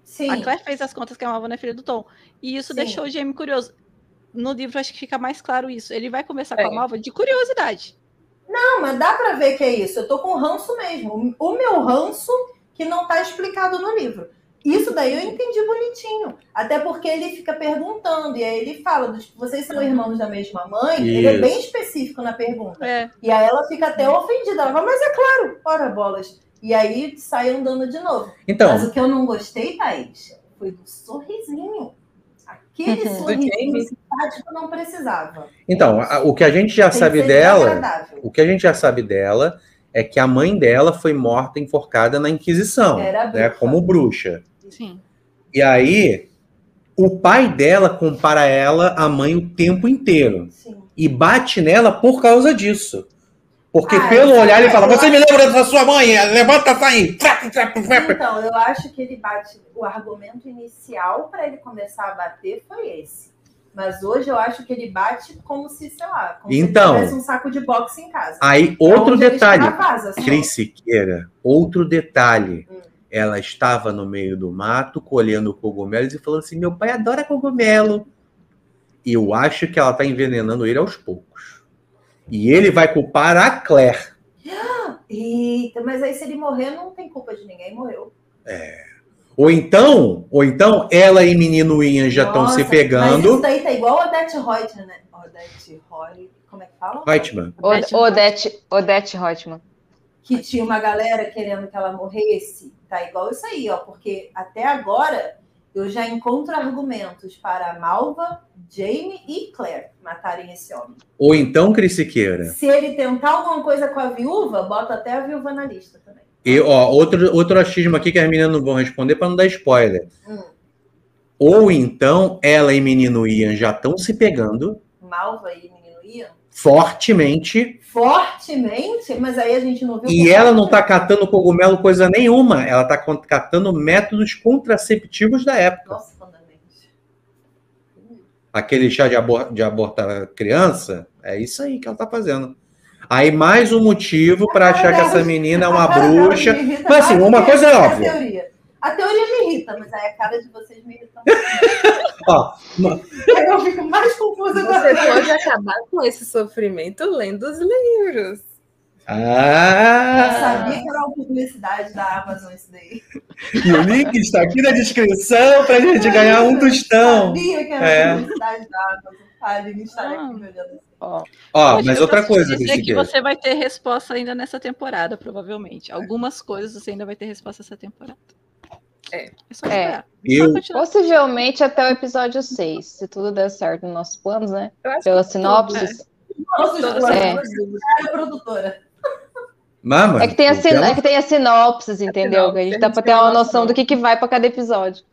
Sim. A Claire fez as contas que a Malva não é filha do Tom. E isso Sim. deixou o Jamie curioso. No livro acho que fica mais claro isso. Ele vai conversar É. com a Malva de curiosidade. Não, mas dá pra ver que é isso. Eu tô com ranço mesmo. O meu ranço que não tá explicado no livro. Isso daí eu entendi bonitinho. Até porque ele fica perguntando, e aí ele fala: vocês são irmãos da mesma mãe? Ele é Isso. bem específico na pergunta. É. E aí ela fica até ofendida. Ela fala, mas é claro, ora bolas. E aí sai andando de novo. Então, Mas o que eu não gostei, Thaís, foi do sorrisinho. Sorrisinho Jamie. simpático não precisava. então a- o que a gente já Tem que sabe dela, o que a gente já sabe dela é que a mãe dela foi morta enforcada na Inquisição, Era né, como bruxa. Sim. E aí o pai dela compara ela à mãe o tempo inteiro Sim. e bate nela por causa disso. Porque Ah, pelo olhar ele fala: "Você me lembra da sua mãe? Levanta, sai!" Então, eu acho que ele bate. O argumento inicial para ele começar a bater foi esse. Mas hoje eu acho que ele bate como se, sei lá, como Então. se tivesse um saco de boxe em casa. Aí outro Onde ele detalhe, só. Cris Siqueira, outro detalhe. Hum. Ela estava no meio do mato colhendo cogumelos e falando assim: meu pai adora cogumelo. E eu acho que ela está envenenando ele aos poucos. E ele vai culpar a Claire. Eita, mas aí se ele morrer, não tem culpa de ninguém, morreu. Ou então, ou então, ela e menino Ian já estão se Nossa, Mas pegando. isso daí tá igual a Odete Reutemann, né? Odete Roy, como é que fala? Reutemann. Od- Odete, Odete Reutemann. Que tinha uma galera querendo que ela morresse. Tá igual isso aí, ó. Porque até agora eu já encontro argumentos para Malva, Jamie e Claire matarem esse homem. Ou então, Cris Siqueira. Se ele tentar alguma coisa com a viúva, bota até a viúva na lista também. E, ó, outro, outro achismo aqui que as meninas não vão responder para não dar spoiler. Hum. Ou então, ela e menino Ian já estão se pegando Malva e menino Ian. Fortemente Fortemente, mas aí a gente não viu. e por ela não tá catando cogumelo coisa nenhuma. Ela tá con- catando métodos contraceptivos da época. Nossa. Aquele chá de, abor de abortar criança, é isso aí que ela tá fazendo. Aí mais um motivo para achar que essa menina é uma bruxa. Mas, assim, uma coisa é óbvia. A teoria me irrita, mas aí a cara de vocês me irrita. Ó, eu fico mais confusa com a Você pode acabar com esse sofrimento lendo os livros. Eu Ah! sabia que era uma publicidade da Amazon isso daí. E o link está aqui na descrição para a gente ganhar um tostão. Sabia que era É. publicidade da Amazon. A Aline estaria aqui me olhando assim. Ó, Ó, mas eu outra coisa, dizer que você vai ter resposta ainda nessa temporada, provavelmente. Algumas coisas você ainda vai ter resposta essa temporada. É. só É. esperar. Eu- possivelmente até o episódio 6, se tudo der certo nos nossos planos, né? Que sinopses. Nossa, É. cara produtora. Mama, É que tem a, sin- é que tem as sinopses, entendeu? sinopse, a gente a dá gente pra tem ter uma noção do que, que vai pra cada episódio.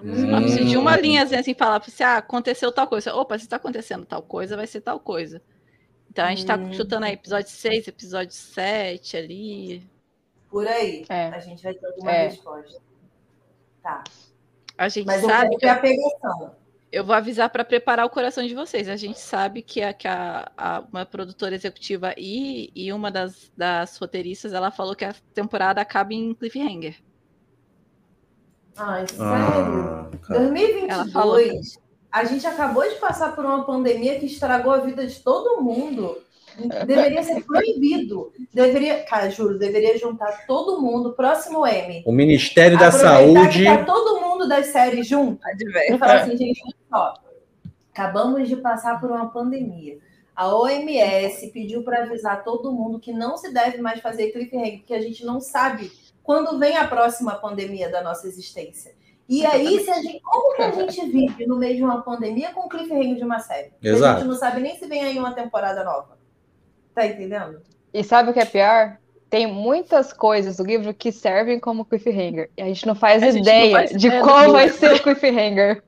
Precisa de uma Hum. linha assim, falar assim, ah, aconteceu tal coisa. Opa, se tá acontecendo tal coisa, vai ser tal coisa. Então a gente tá Hum. chutando aí episódio 6, episódio 7 ali. Por aí. É. A gente vai ter alguma É. resposta. Tá. A gente Mas eu sabe que a pegação. eu vou avisar para preparar o coração de vocês. A gente sabe que, a, que a, a- uma produtora executiva e, e uma das, das roteiristas, ela falou que a temporada acaba em cliffhanger. Ai, sério? Ah. Ela falou 2022, a gente acabou de passar por uma pandemia que estragou a vida de todo mundo. Deveria ser proibido. Deveria, cara, juro, deveria juntar todo mundo, próximo M. O Ministério da Saúde. Que tá todo mundo das séries junto e falar assim, gente, só. Acabamos de passar por uma pandemia. A OMS pediu para avisar todo mundo que não se deve mais fazer cliffhanger, porque a gente não sabe quando vem a próxima pandemia da nossa existência. E aí, se a gente, como que a gente vive no meio de uma pandemia com cliffhanger de uma série? A gente não sabe nem se vem aí uma temporada nova. Tá entendendo? E sabe o que é pior? Tem muitas coisas do livro que servem como cliffhanger. E a gente não faz A gente não ideia faz de ideia qual vai é. ser o cliffhanger.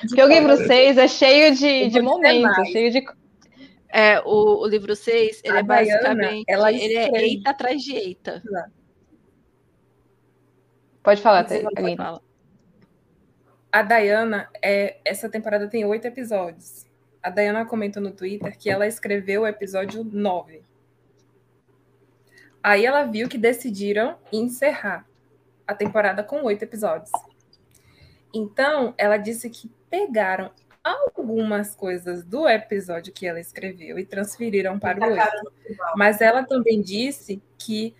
Porque o livro 6 é cheio de, de momentos, cheio de. É, o, o livro 6, ele A é basicamente. ela ele é eita atrás de eita. Pode falar, Thaís. Fala. A Diana, é, essa temporada tem oito episódios. A Diana comentou no Twitter que ela escreveu o episódio 9. Aí ela viu que decidiram encerrar a temporada com oito episódios. Então, ela disse que pegaram algumas coisas do episódio que ela escreveu e transferiram para o oito. Mas ela também disse que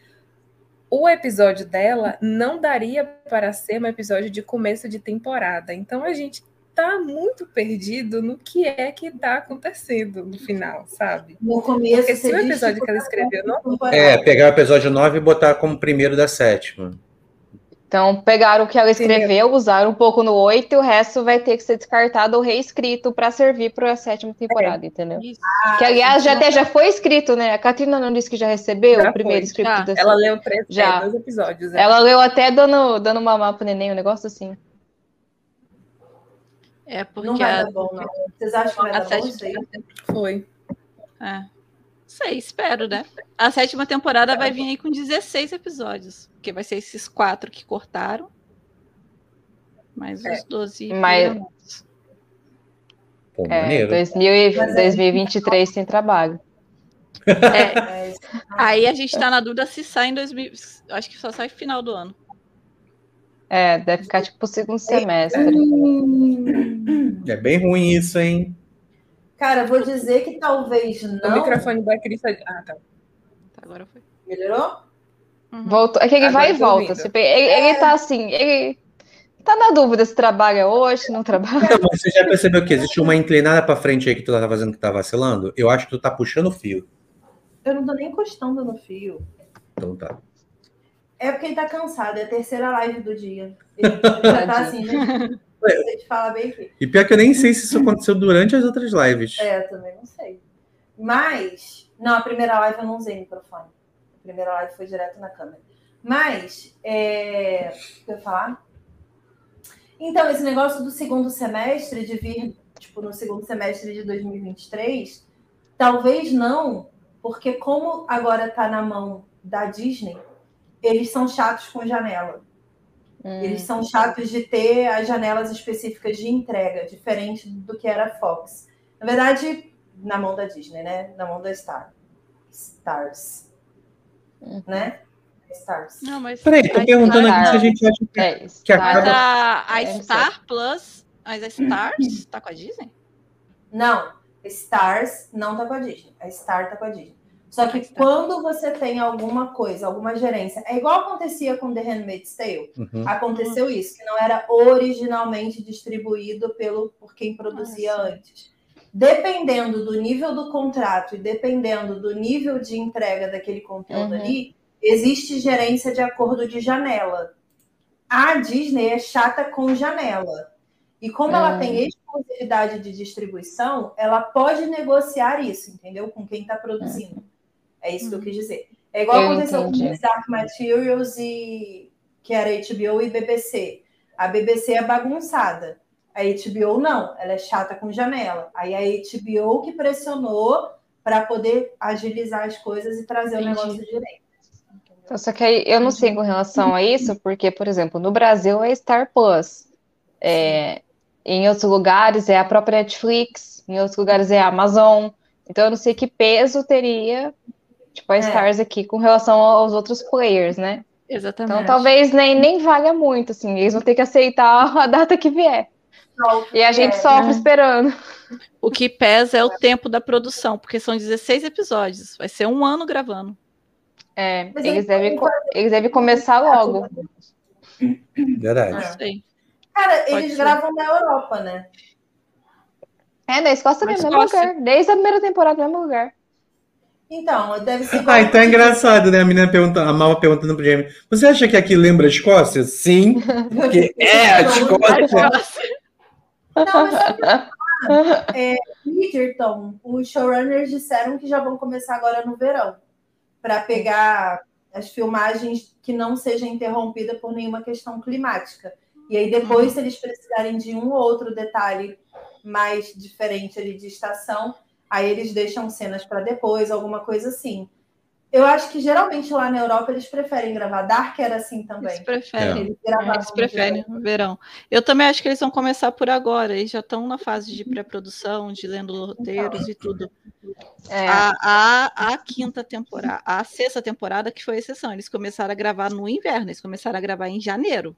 o episódio dela não daria para ser um episódio de começo de temporada. Então a gente tá muito perdido no que é que tá acontecendo no final, sabe? No começo, Porque se o episódio que ela escreveu não. É, pegar o episódio 9 e botar como primeiro da sétima. Então, pegaram o que ela escreveu, usaram um pouco no 8 e o resto vai ter que ser descartado ou reescrito para servir para a sétima temporada, entendeu? Isso. Que, aliás, já até já foi escrito, né? A Catrina não disse que já recebeu Já o primeiro foi, script já. dessa. Ela leu três, Já. é, dois episódios. é. Ela leu até dando, dando mamar pro neném, um negócio assim. É Não porque vai a, dar bom, não. Vocês acham que vai a dar bom sétima isso aí? Foi. É. Sei, espero, né? A sétima temporada vai vir aí com 16 episódios. Porque vai ser esses quatro que cortaram. Mais É. os 12. Mas-. Pô, É, maneiro. 2000 e Mas é- 2023 tem trabalho. É, É, aí a gente tá na dúvida se sai em 2000. Acho que só sai final do ano. É, deve ficar tipo o segundo semestre. É bem ruim isso, hein? Cara, vou dizer que talvez O não. microfone da Cris. tá- Ah, tá. Agora foi. Melhorou? Uhum. Voltou. É que ele Agora vai e volta. Tipo, ele, ele tá assim, ele tá na dúvida se trabalha hoje, se não trabalha. Mas você já percebeu que existe uma inclinada pra frente aí que tu tá fazendo que tá vacilando? Eu acho que tu tá puxando o fio. Eu não tô nem encostando no fio. Então tá. É porque ele tá cansado, é a terceira live do dia. Ele já tá assim, gente. Você te fala bem aqui. E pior que eu nem sei se isso aconteceu durante as outras lives. É, eu também não sei. Mas, não, a primeira live eu não usei microfone. A primeira live foi direto na câmera. Mas, é... o que eu ia falar? Então, esse negócio do segundo semestre, de vir, tipo, no segundo semestre de 2023, talvez não, porque como agora tá na mão da Disney, eles são chatos com janela. Eles são chatos de ter as janelas específicas de entrega, diferente do que era a Fox. Na verdade, na mão da Disney, né? Na mão da Star. Stars. Né? Stars. Não, mas. Peraí, tô a perguntando Star- aqui se a gente acha que. É, isso. Que acaba- a, a Star Plus, mas a Stars tá com a Disney? Não, Stars não tá com a Disney. A Star tá com a Disney. Só que Star. quando você tem alguma coisa, alguma gerência, é igual acontecia com The Handmaid's Tale. Uhum. Aconteceu isso, que não era originalmente distribuído pelo por quem produzia sim. antes. Dependendo do nível do contrato e dependendo do nível de entrega daquele conteúdo Uhum. ali, existe gerência de acordo de janela. A Disney é chata com janela. E como ela Hum. tem exclusividade de distribuição, ela pode negociar isso, entendeu? Com quem está produzindo. É isso que eu quis dizer. É igual Eu aconteceu entendi. com Dark Materials e que era HBO e BBC. A BBC é bagunçada. A HBO não, ela é chata com janela. Aí a HBO que pressionou para poder agilizar as coisas e trazer Entendi. o negócio direito. Então, Só que aí eu não sei com relação a isso, porque, por exemplo, no Brasil é Star Plus. É, em outros lugares é a própria Netflix, em outros lugares é a Amazon. Então eu não sei que peso teria, tipo, a É. Stars aqui com relação aos outros players, né? Exatamente. Então talvez nem, nem valha muito, assim, eles vão ter que aceitar a data que vier. E a gente É, sofre esperando. O que pesa é o tempo da produção, porque são 16 episódios. Vai ser um ano gravando. É, Mas eles devem, eles devem começar logo. Verdade. Não É. Cara, Pode eles ser. gravam na Europa, né? É, na Escócia Na mesmo, no mesmo Escócia. lugar. Desde a primeira temporada, no mesmo lugar. Então, deve ser. Ah, então é engraçado, né? A menina perguntando, a Malva perguntando pro Jamie: Você acha que aqui lembra a Escócia? Sim, porque é a Escócia. Não, mas falar? é, Bridgerton, os showrunners disseram que já vão começar agora no verão para pegar as filmagens que não seja interrompida por nenhuma questão climática. E aí depois, se eles precisarem de um ou outro detalhe mais diferente ali de estação, aí eles deixam cenas para depois, alguma coisa assim. Eu acho que geralmente lá na Europa eles preferem gravar. Dark era assim também. Eles preferem. Eles gravavam Eles preferem no verão. Eu também acho que eles vão começar por agora. Eles já estão na fase de pré-produção, de lendo roteiros e tudo. É, A, a, a quinta temporada, a sexta temporada que foi a exceção. Eles começaram a gravar no inverno. Eles começaram a gravar em janeiro.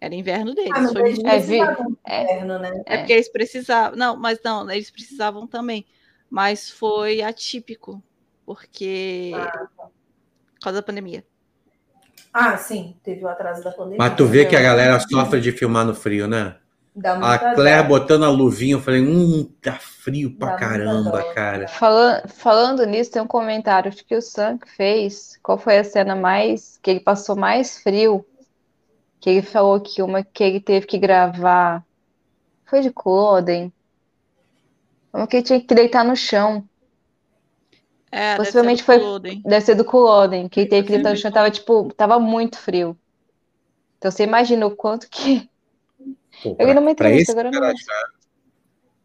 Era inverno deles. Ah, Foi É, é. inverno, né? É porque eles precisavam. Não, mas não, eles precisavam também. Mas foi atípico, porque. Por causa da pandemia. Ah, sim, teve o atraso da pandemia. Mas tu vê que a galera sofre de filmar no frio, né? Dá A Claire dó. botando a luvinha, eu falei, hum, tá frio Dá pra muita caramba, dó. cara. Falando, falando nisso, tem um comentário acho que o Sam fez. Qual foi a cena mais que ele passou mais frio? Que ele falou que uma que ele teve que gravar foi de Cloden. Uma que ele tinha que deitar no chão. É, Possivelmente deve ser foi- do Culloden. Deve ser do Culloden, que ele teve que deitar no chão, tava tipo, tava muito frio. Então você imagina o quanto que. Pô, Eu vi numa pra entrevista, agora eu não.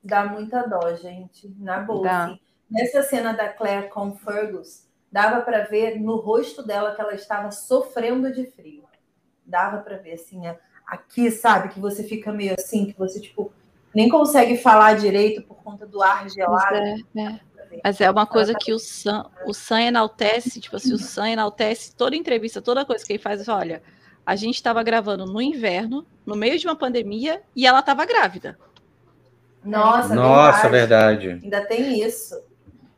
Dá muita dó, gente. Na boa. Assim. Nessa cena da Claire com Fergus, dava para ver no rosto dela que ela estava sofrendo de frio. Dava para ver, assim, aqui, sabe? Que você fica meio assim, que você, tipo, nem consegue falar direito por conta do ar gelado. é, Mas é uma coisa que o Sam, o Sam enaltece, tipo assim, o Sam enaltece toda entrevista, toda coisa que ele faz. Olha, a gente estava gravando no inverno, no meio de uma pandemia, e ela estava grávida. Nossa, Nossa, verdade. verdade. Ainda tem isso.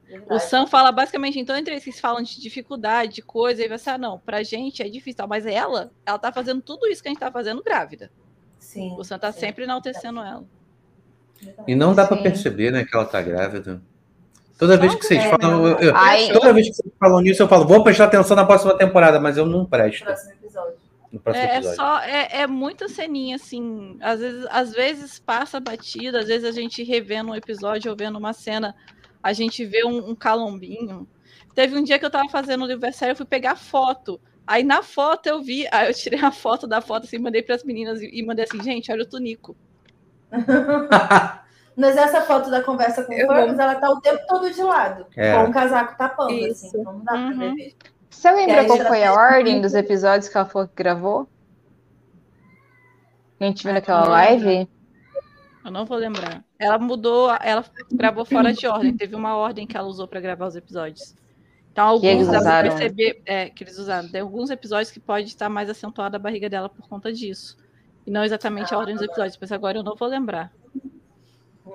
Verdade. O Sam fala basicamente, então, entre eles que falam de dificuldade, de coisa, e vai ser, ah, não, pra gente é difícil, mas ela, ela tá fazendo tudo isso que a gente tá fazendo grávida. Sim. O Sam tá sim. sempre enaltecendo ela. E não dá pra Sim. perceber, né, que ela tá grávida. Toda vez que vocês falam. não. eu- eu- Ai. toda vez que vocês falam nisso, eu falo, vou prestar atenção na próxima temporada, mas eu não presto Próximo episódio. no próximo É, é episódio. só, é, é muita ceninha, assim. Às vezes, às vezes passa batido, às vezes a gente revendo um episódio ou vendo uma cena, a gente vê um, um calombinho. Teve um dia que eu tava fazendo o aniversário, eu fui pegar foto. Aí na foto eu vi, aí eu tirei a foto da foto, assim, mandei pras meninas e, e mandei assim, gente, olha o Tunico. Mas essa foto da conversa com o Fergus, ela tá o tempo todo de lado. É. Com o casaco tapando, Isso. assim. Então não dá pra Uhum. ver mesmo. Você lembra qual foi a ordem dos episódios que ela falou que gravou? Que a gente viu naquela não live? Eu não vou lembrar. Ela mudou, ela gravou fora de ordem. Teve uma ordem que ela usou pra gravar os episódios. Então, Que eles alguns dá pra usaram. perceber é, que eles usaram. Tem alguns episódios que pode estar mais acentuada a barriga dela por conta disso. E não exatamente a ordem dos episódios, mas agora eu não vou lembrar.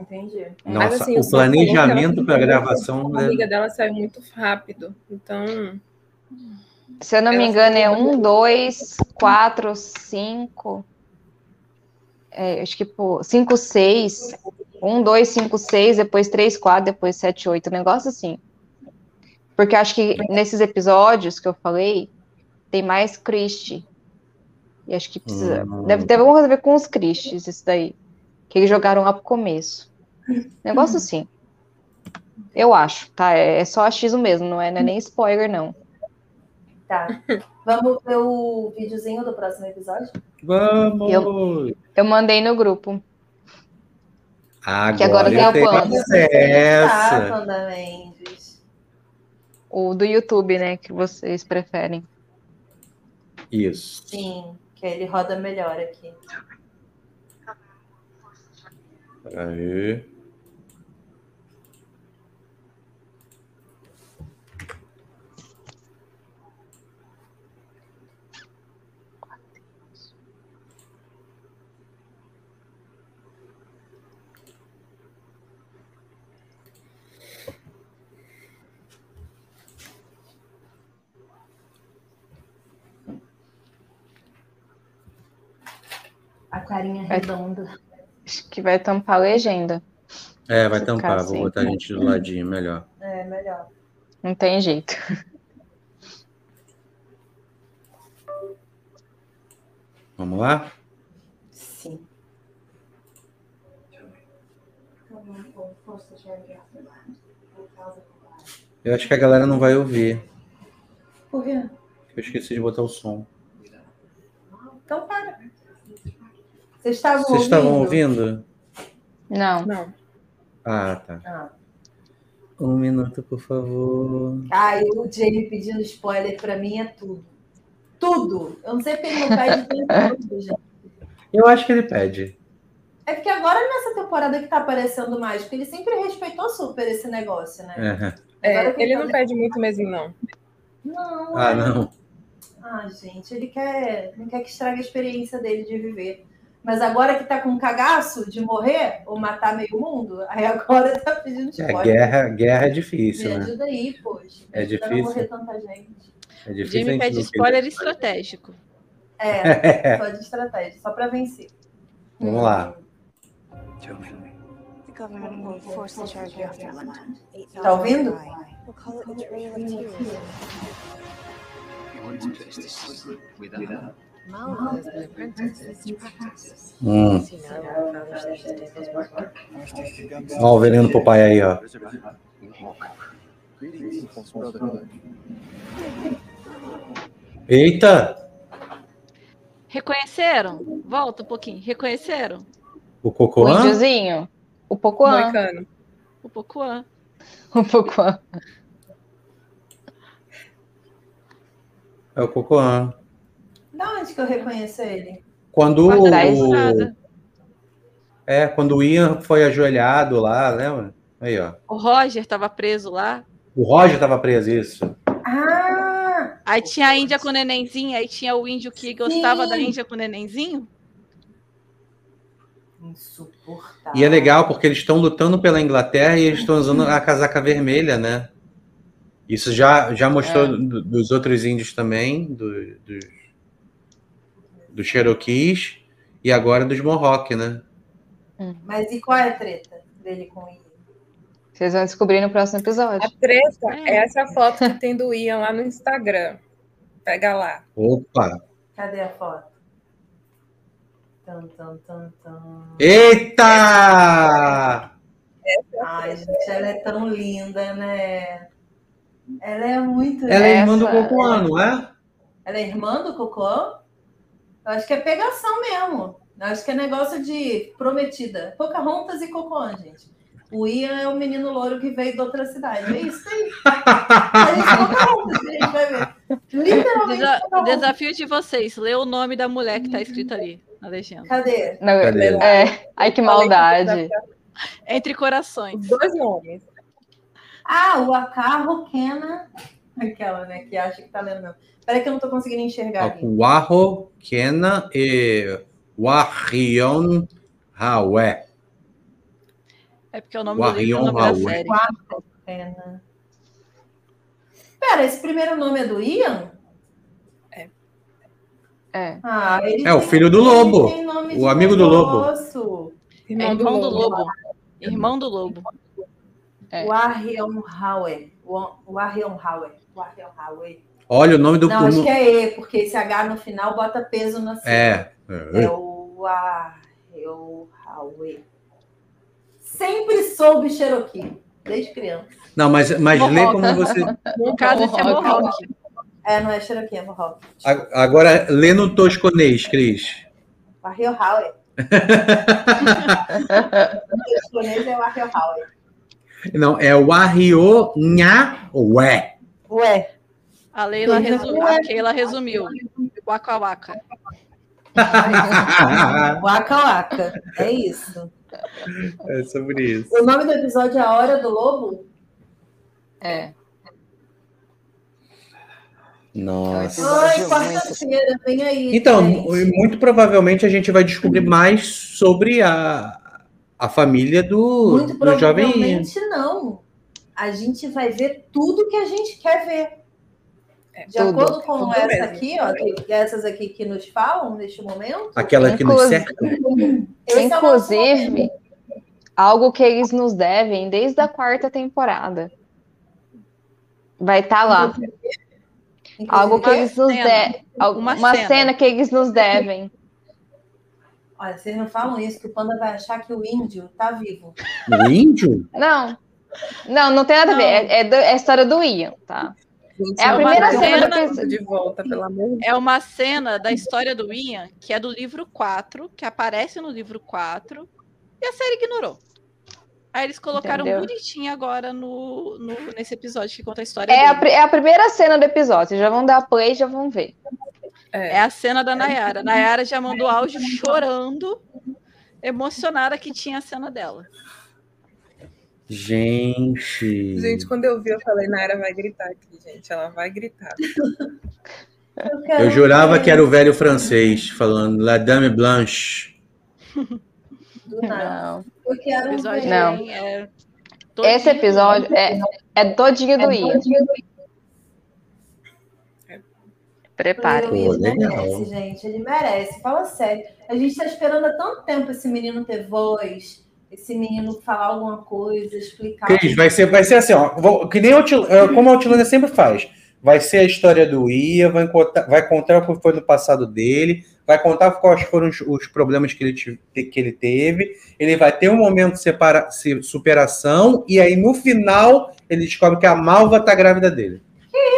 Entendi. Nossa, Mas, assim, o planejamento para ficou- gravação. A né? barriga dela saiu muito rápido. Então, Se eu não me engano, é um, dois, quatro, cinco. É, acho que pô, cinco, seis. Um, dois, cinco, seis, depois três, quatro, depois sete, oito. Um negócio assim. Porque acho que nesses episódios que eu falei, tem mais Christie. E acho que precisa. Hum. Deve ter alguma coisa a ver com os Christies, isso daí. Que eles jogaram lá pro começo. Negócio assim. Eu acho, tá? É, é só achismo mesmo, não é, não é nem spoiler, não. Tá. Vamos ver o videozinho do próximo episódio? Vamos! Eu mandei no grupo. Agora, Que agora tem eu o acesso. Wanda Mendes. O do YouTube, né? Que vocês preferem. Isso. Sim, que ele roda melhor aqui. Aí. A carinha Vai- redonda. Acho que vai tampar a legenda. É, vai Se tampar. Vou assim. botar a gente do ladinho melhor. É, melhor. Não tem jeito. Vamos lá? Sim. Eu acho que a galera não vai ouvir. Por quê? Eu esqueci de botar o som. Então para. Vocês estavam Vocês ouvindo? estavam ouvindo? Não. não. Ah, tá. Ah. Um minuto, por favor. Ai, o Jamie pedindo spoiler pra mim é tudo. Tudo. Eu não sei porque ele não pede tudo, gente. Eu acho que ele pede. É porque agora nessa temporada que tá aparecendo mais, porque ele sempre respeitou super esse negócio, né? É. É, ele tá- não pede muito mesmo, não. Não. Ah, é. não. Ah, gente, ele quer, não quer que estrague a experiência dele de viver. Mas agora que tá com cagaço de morrer ou matar meio mundo, aí agora tá pedindo É, spoiler. guerra, guerra é difícil, Me né? ajuda aí, poxa. É difícil. Não morrer tanta gente. É O difícil. gente pede spoiler estratégico. É, só de estratégia, só pra vencer. Vamos lá. The government will force the charge off their land. Tá ouvindo? We'll Malva has been apprenticed to practice. Hum. Ó, o veneno pro pai aí, ó. Eita! Reconheceram? Volta um pouquinho. Reconheceram? O O Cocoan? índiozinho. O Pocoan. Moicano. O Pocoan. O Pocoan. É o Cocoan. Da onde que eu reconheço ele? Quando o... É, quando o Ian foi ajoelhado lá, lembra? Aí, ó. O Roger estava preso lá. O Roger tava preso, isso. Ah! Aí tinha a Índia com o nenenzinho, aí tinha o índio que gostava Sim. da Índia com o nenenzinho. Insuportável. E é legal porque eles estão lutando pela Inglaterra e eles estão usando a casaca vermelha, né? Isso já, já mostrou É. do- dos outros índios também, do, dos dos Cherokees e agora dos Mohawk, né? Mas e qual é a treta dele com o Ian? Vocês vão descobrir no próximo A episódio. treta É. é essa foto que tem do Ian lá no Instagram. Pega lá. Opa! Cadê a foto? Tum, tum, tum, tum. Eita! Ai, gente, ela é tão linda, né? Ela é muito Ela é irmã do Essa- Gokuan, não é? Ela é irmã do Cocô? Eu acho que é pegação mesmo. Eu acho que é negócio de prometida. Pocahontas e Cocô, gente. O Ian é o menino louro que veio de outra cidade. É isso aí. A gente é Pocahontas, a gente vai ver. Literalmente Desa- desafio de vocês, lê o nome da mulher que tá escrito ali na legenda. Cadê? Não, Cadê? é, ai, que maldade. Entre corações. Dois nomes. Ah, o Acarro Kena. Aquela, né, que acha que tá lendo mesmo. Peraí que eu não tô conseguindo enxergar. Waho, Kena e Wahion Hawe. É porque o nome O do livro é o nome Arion da Howard. série. Quarto Kena. Pera, esse primeiro nome é do Ian? É. Ah, ele É, o filho do lobo. O amigo do lobo. negócio. É irmão do lobo. Irmão do lobo. É. O Arion Howe. O Arion Howe. Olha o nome do. Não, acho que é E, porque esse H no final bota peso na C. É. É o Arion Howe. Sempre soube Cherokee, desde criança. Não, mas, mas lê como você. No caso, esse é Mohawk. É, não é Cherokee, é Mohawk. A- Agora, lê no tosconês, Cris. O Arion Howe. O japonês é o Howe. Não, é o Ahio Nha Ué. Ué, A Leila resumiu. A Keila resumiu. Waka Waka. Waka Waka. É isso. é sobre isso. O nome do episódio é A Hora do Lobo? É. Nossa. Ai, quarta-feira, vem aí. Então, gente. muito provavelmente a gente vai descobrir mais sobre a, a família do, Muito do jovem. provavelmente não. A gente vai ver tudo que a gente quer ver. É, De tudo, acordo com tudo essa mesmo. aqui, ó, essas aqui que nos falam neste momento. Aquela que nos cerca. é Inclusive, algo que eles nos devem desde a quarta temporada. Vai estar lá. Inclusive, Algo que eles nos cena. devem. Uma Uma cena. cena que eles nos devem. Olha, vocês não falam isso, que o panda vai achar que o índio tá vivo. O índio? Não. Não, não tem nada a ver. Não. É, é do- é a história do Ian, tá? Gente, É a primeira cena de volta, pelo amor É uma cena da história do Ian, que é do livro 4, que aparece no livro 4, e a série ignorou. Aí eles colocaram Entendeu? bonitinho agora no, no- nesse episódio que conta a história É a, é a primeira cena do episódio. Vocês já vão dar play e já vão ver. É a cena da Nayara. Nayara já mandou áudio chorando, emocionada que tinha a cena dela. Gente. Gente, quando eu vi, eu falei, Naira vai gritar aqui, gente. Ela vai gritar. Eu, Eu jurava ver que era o velho francês falando La Dame Blanche. do nada. Não. Eu O quero episódio. Não. é Esse episódio é, é todinho do Ian. Prepare. O Luiz Pô, legal. merece, gente. Ele merece. Fala sério. A gente tá esperando há tanto tempo esse menino ter voz, esse menino falar alguma coisa, explicar. Cris, vai ser, vai ser assim, ó. vou- que nem Outil- é, como a Outilândia sempre faz. Vai ser a história do Ia, vai contar, vai contar o que foi no passado dele, vai contar quais foram os, os problemas que ele, tive- que ele teve. Ele vai ter um momento de separa, se- superação, e aí no final ele descobre que a Malva tá grávida dele.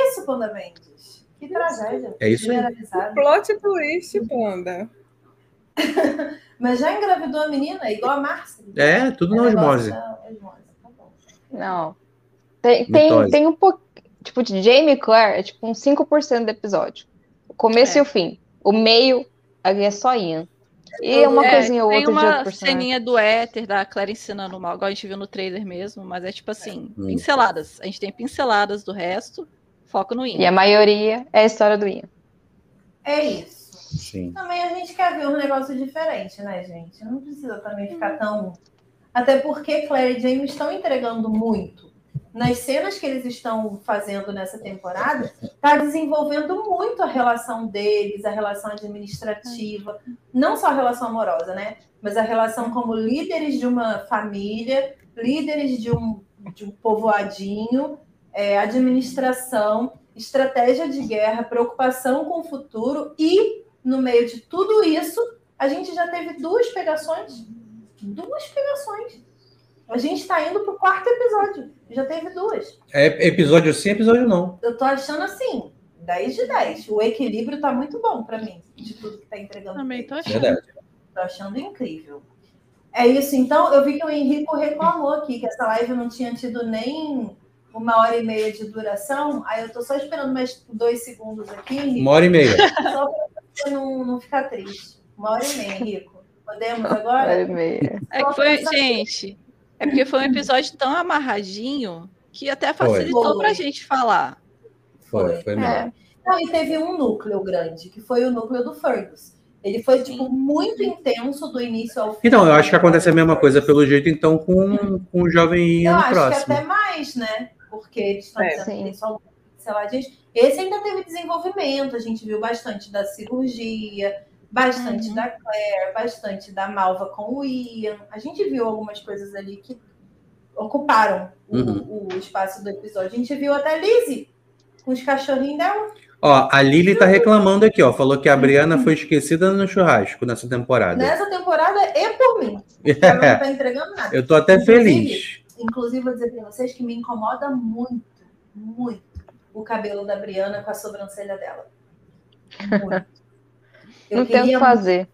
isso, Panda Mendes. Que tragédia. É isso aí. Plot twist, Panda. Mas já engravidou a menina, igual a Márcia. É, tudo na É negócio osmose. da. Tá bom. Não. Tem, tem, tem um pouco. Tipo, de Jamie e Claire é tipo uns 5% do episódio. O começo É. e o fim. O meio, ali é só Ian. E uma É, coisinha ou tem outra de outro uma personagem. ceninha do éter da Claire ensinando mal, igual a gente viu no trailer mesmo, mas é tipo assim, Hum. pinceladas. A gente tem pinceladas do resto, foco no E Ian. a maioria é a história do Ian. É isso. Sim. Também a gente quer ver um negócio diferente, né, gente? Não precisa também ficar tão. Até porque Claire e Jamie estão entregando muito. Nas cenas que eles estão fazendo nessa temporada, está desenvolvendo muito a relação deles, a relação administrativa, não só a relação amorosa, né? Mas a relação como líderes de uma família, líderes de um, de um povoadinho, é, administração, estratégia de guerra, preocupação com o futuro e, no meio de tudo isso, a gente já teve duas pegações. Duas pegações. A gente está indo pro quarto episódio. Já teve duas. É episódio sim, episódio não. Eu tô achando assim, 10 de 10. O equilíbrio tá muito bom para mim, de tudo que tá entregando. Também tô achando. Verdade. Tô achando incrível. É isso, então. Eu vi que o Henrico reclamou aqui que essa live não tinha tido nem uma hora e meia de duração. Aí eu tô só esperando mais dois segundos aqui, Henrico, Uma hora e meia. só pra você não, não ficar triste. Uma hora e meia, Henrico. Podemos Hora agora? e meia. É que foi, gente, é porque foi um episódio tão amarradinho que até facilitou Foi. pra gente falar. Foi, foi mesmo. É. Não, e teve um núcleo grande, que foi o núcleo do Fergus. Ele foi, tipo, muito intenso do início ao fim. Então, eu acho que acontece a mesma coisa pelo jeito, então, com, com o jovem Eu no acho próximo. que até mais, né? Porque eles estão É. dizendo que Sim. tem só Esse ainda teve desenvolvimento, a gente viu bastante da cirurgia, bastante Uhum. da Claire, bastante da Malva com o Ian. A gente viu algumas coisas ali que ocuparam o, Uhum. o espaço do episódio. A gente viu até a Lizzie com os cachorrinhos dela. Ó, a Lili tá reclamando aqui, ó. Falou que a Briana foi esquecida no churrasco nessa temporada. Nessa temporada e por mim. Ela não tá entregando nada. Eu tô até feliz. Inclusive, vou dizer pra vocês que me incomoda muito, muito o cabelo da Briana com a sobrancelha dela. Muito. Eu Não tem o que queria fazer.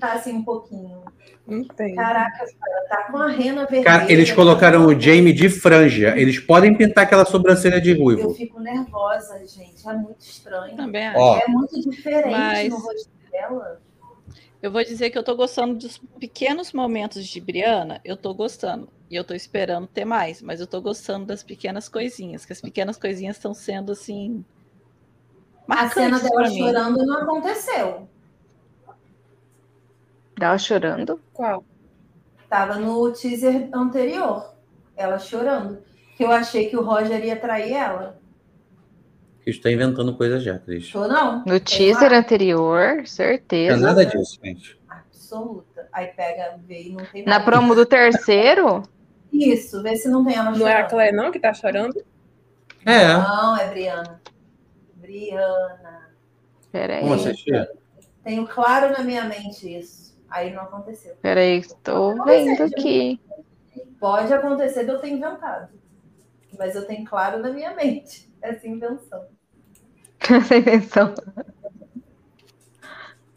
tá assim um pouquinho. Não tem. Caraca, ela tá com a rena vermelha. Cara, eles colocaram o Jamie de franja. Eles podem pintar aquela sobrancelha de Eu ruivo. fico nervosa, gente. É muito estranho. Também acho. É muito diferente Mas- no rosto dela. Eu vou dizer que eu tô gostando dos pequenos momentos de Briana, eu tô gostando. E eu tô esperando ter mais, mas eu tô gostando das pequenas coisinhas, que as pequenas coisinhas estão sendo assim. A cena dela chorando não aconteceu. Dela chorando. Qual? Tava no teaser anterior. Ela chorando. Que eu achei que o Roger ia trair ela. Eles estão inventando coisa já, Cris. Tô não. No teaser anterior, Não é certeza. nada disso, gente. Absoluta. Aí pega, vê e não tem Na nada. promo do terceiro, Isso, vê se não tem ela chorando. Não é a Claire, não, que tá chorando? É. Não, é Briana. Briana. peraí, Vamos assistir? Tenho claro na minha mente isso. Aí não aconteceu. peraí, estou vendo aqui. Pode acontecer de eu ter inventado. Mas eu tenho claro na minha mente essa invenção. Essa invenção.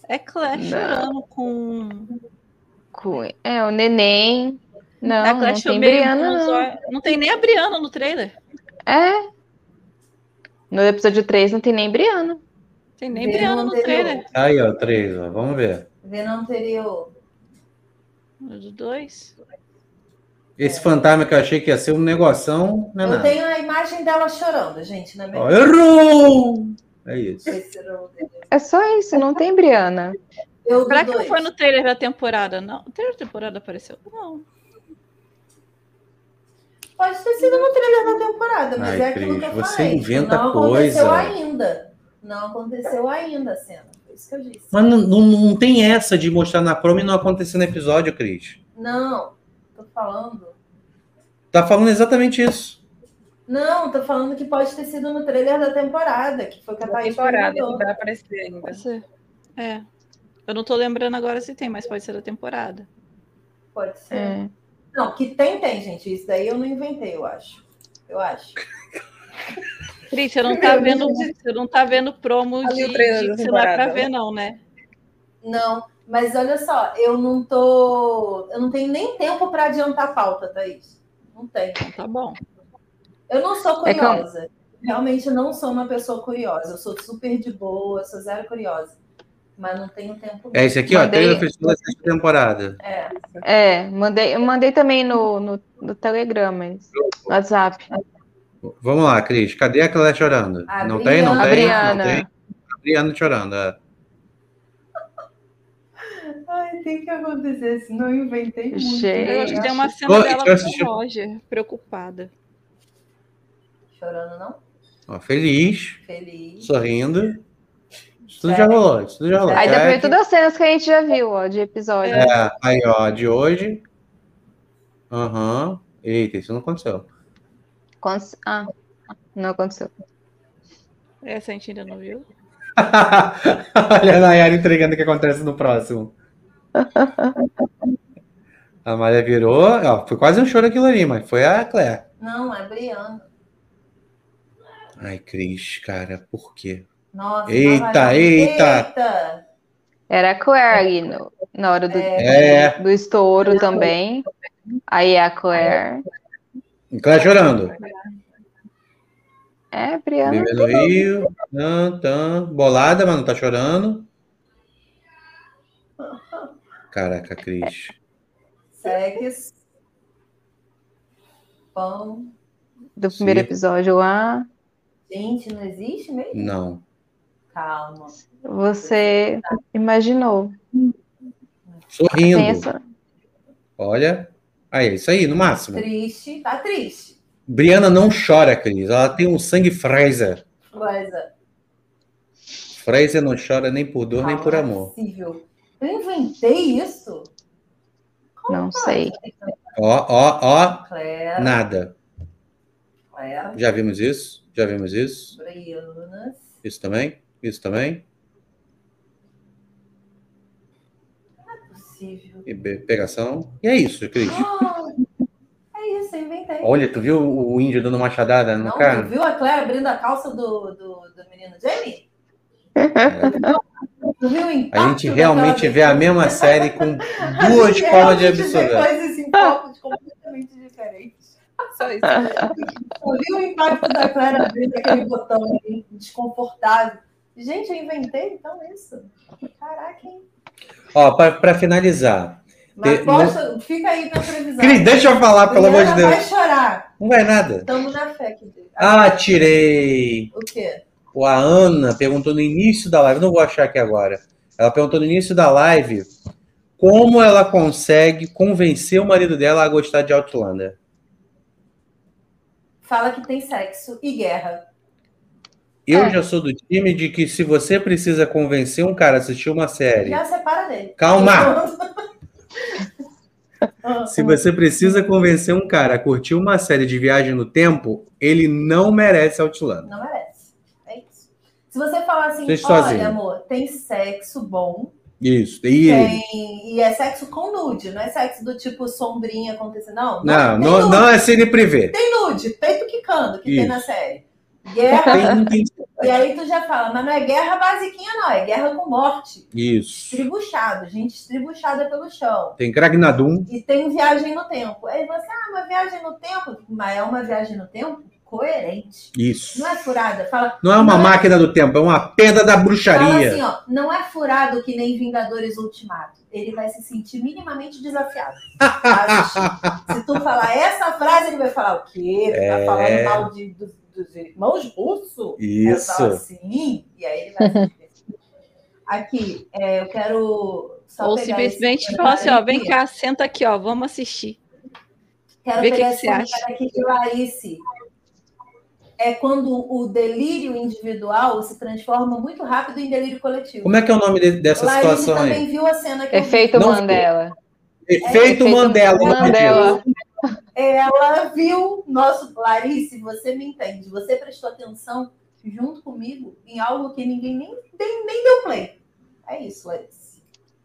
É Claire Não. chorando com. Com- É, o neném. Não, é a não tem meio Briana, os não. Não tem nem a Briana no trailer. É. No episódio 3 não tem nem Briana. Tem nem Vê Briana no trailer. Aí, ó, três, ó. Vamos ver. Vê no anterior. No do dois. Esse fantasma que eu achei que ia ser um negoção, não é Eu nada. tenho a imagem dela chorando, gente, na minha Ó, errou! É isso. O. É só isso, não tem Briana. Eu Será que não foi no trailer da temporada? Não. O trailer da temporada apareceu? Não. Pode ter sido no trailer da temporada, mas Ai, é aquilo Cris, que eu você falei. inventa não coisa. aconteceu ainda. Não aconteceu ainda a cena. Foi isso que eu disse. Mas não, não, não tem essa de mostrar na promo e não acontecer no episódio, Cris. Não, tô falando. Tá falando exatamente isso. Não, tô falando que pode ter sido no trailer da temporada, que foi que a Thaís temporada, que perguntou. vai aparecer ainda. Pode ser. É. Eu não tô lembrando agora se tem, mas pode ser da temporada. Pode ser. É. Não, que tem, tem, gente. Isso daí eu não inventei, eu acho. Eu acho. Cris, você não tá vendo, você não tá vendo promo Ali de, de que você não é pra ver, não, né? Não, mas olha só, eu não tô. Eu não tenho nem tempo para adiantar a pauta, Thaís. Não tenho. Então tá bom. Eu não sou É que eu- curiosa. Realmente não sou uma pessoa curiosa. Eu sou super de boa, sou zero curiosa. Mas não tenho tempo. É esse aqui, ó. Mandei- Trailer festival da sexta temporada. É. É, mandei, eu mandei também no, no, no Telegram, mas no WhatsApp. Vamos lá, Cris. Cadê a Cléia chorando? A não tem, não tem? A Não Briana. tem? A Briana chorando. é. tem que acontecer, senão eu inventei muito. Gente. Eu acho que tem uma cena dela eu com o Roger, preocupada. Chorando, não? Ó, feliz, Feliz. sorrindo. Isso tudo já rolou, isso tudo já rolou. Aí dá pra ver Jack. todas as cenas que a gente já viu, ó, de episódio. É, aí, ó, de hoje. Aham. Eita, isso não aconteceu. Ah, não aconteceu. Essa a gente ainda não viu. Olha a Nayara entregando o que acontece no próximo. A Maria virou. Ó, foi quase um choro aquilo ali, mas foi a Claire. Não, é Briana. Ai, Cris, cara, por quê? Nossa, Eita, eita. Eita! Era a Claire ali no- na hora do, É. do estouro também. Aí é a Claire. Claire chorando. É, Briana. No Rio. Tan, tan. Bolada, mas não tá chorando. Caraca, Cris. Sex. Pão. Do primeiro Sim. episódio lá. Gente, não existe mesmo? Não. Calma. Você imaginou. Sorrindo. Olha. Aí, é isso aí, no máximo. Triste. Tá triste. Briana não chora, Cris. Ela tem um sangue Fraser. Coisa. Fraser não chora nem por dor, nem por não é amor. possível. Eu inventei isso? Não sei. Ó, ó, ó. Claire. Nada. Claire. Já vimos isso? Já vimos isso? Brianas. Isso também? Isso também? Possível. E pegação. E é isso, Cris. Ah, é isso, eu inventei. Olha, tu viu o índio dando machadada no Não, cara? tu viu a Claire abrindo a calça do, do, do menino Jamie? Tu viu o A gente realmente vê a mesma série com duas formas de absorver. coisas em focos completamente diferentes. Só isso. Tu viu o impacto da Claire abrindo aquele botão ali, desconfortável? Gente, eu inventei então isso. Caraca, hein? Ó, pra, pra finalizar. Mas Te- posta, fica aí na previsão. Cris, deixa eu falar, pelo amor de Briana vai Deus. chorar. Não vai nada. Tamo na fé, querido. Ah, tirei. O quê? A Ana perguntou no início da live, não vou achar aqui agora. Ela perguntou no início da live como ela consegue convencer o marido dela a gostar de Outlander. Fala que tem sexo e guerra. Eu É. já sou do time de que se você precisa convencer um cara a assistir uma série, Já separa dele. Calma! se você precisa convencer um cara a curtir uma série de viagem no tempo, ele não merece Outlander. Não merece. É isso. Se você falar assim, olha, sozinho. amor, tem sexo bom, Isso. E tem... e é sexo com nude, não é sexo do tipo sombrinha acontecendo. Não, não, tem não, nude. não é cine privê. Tem nude, peito quicando, que tem Isso. na série. Guerra, Tem, e aí tu já fala, mas não é guerra basiquinha, não, é guerra com morte. Isso. Estribuchado, gente estribuchada pelo chão. Tem Kragnadum. E tem viagem no tempo. Aí você, ah, uma viagem no tempo, mas é uma viagem no tempo coerente. Isso. Não é furada. Fala, Não é uma Não é- máquina do tempo, é uma pedra da bruxaria. assim, ó, não é furado que nem Vingadores Ultimato. Ele vai se sentir minimamente desafiado. assistir. se tu falar essa frase, ele vai falar o quê? Tu tá É. falando mal de, dos, dos irmãos falo Isso. assim, e aí ele vai se Aqui, é, eu quero só Ou simplesmente falar assim, ó, vem cá, senta aqui, ó, vamos assistir. Quero Vê o que pegar que esse você acha. comentário aqui de Larice. É quando o delírio individual se transforma muito rápido em delírio coletivo. Como é que é o nome de- dessa Larice situação também aí? viu a cena que eu vi. Efeito Mandela. Efeito Efeito Mandela. Mandela. Ela viu nosso. Clarice, você me entende. Você prestou atenção junto comigo em algo que ninguém nem, nem, nem deu play. É isso, Clarice.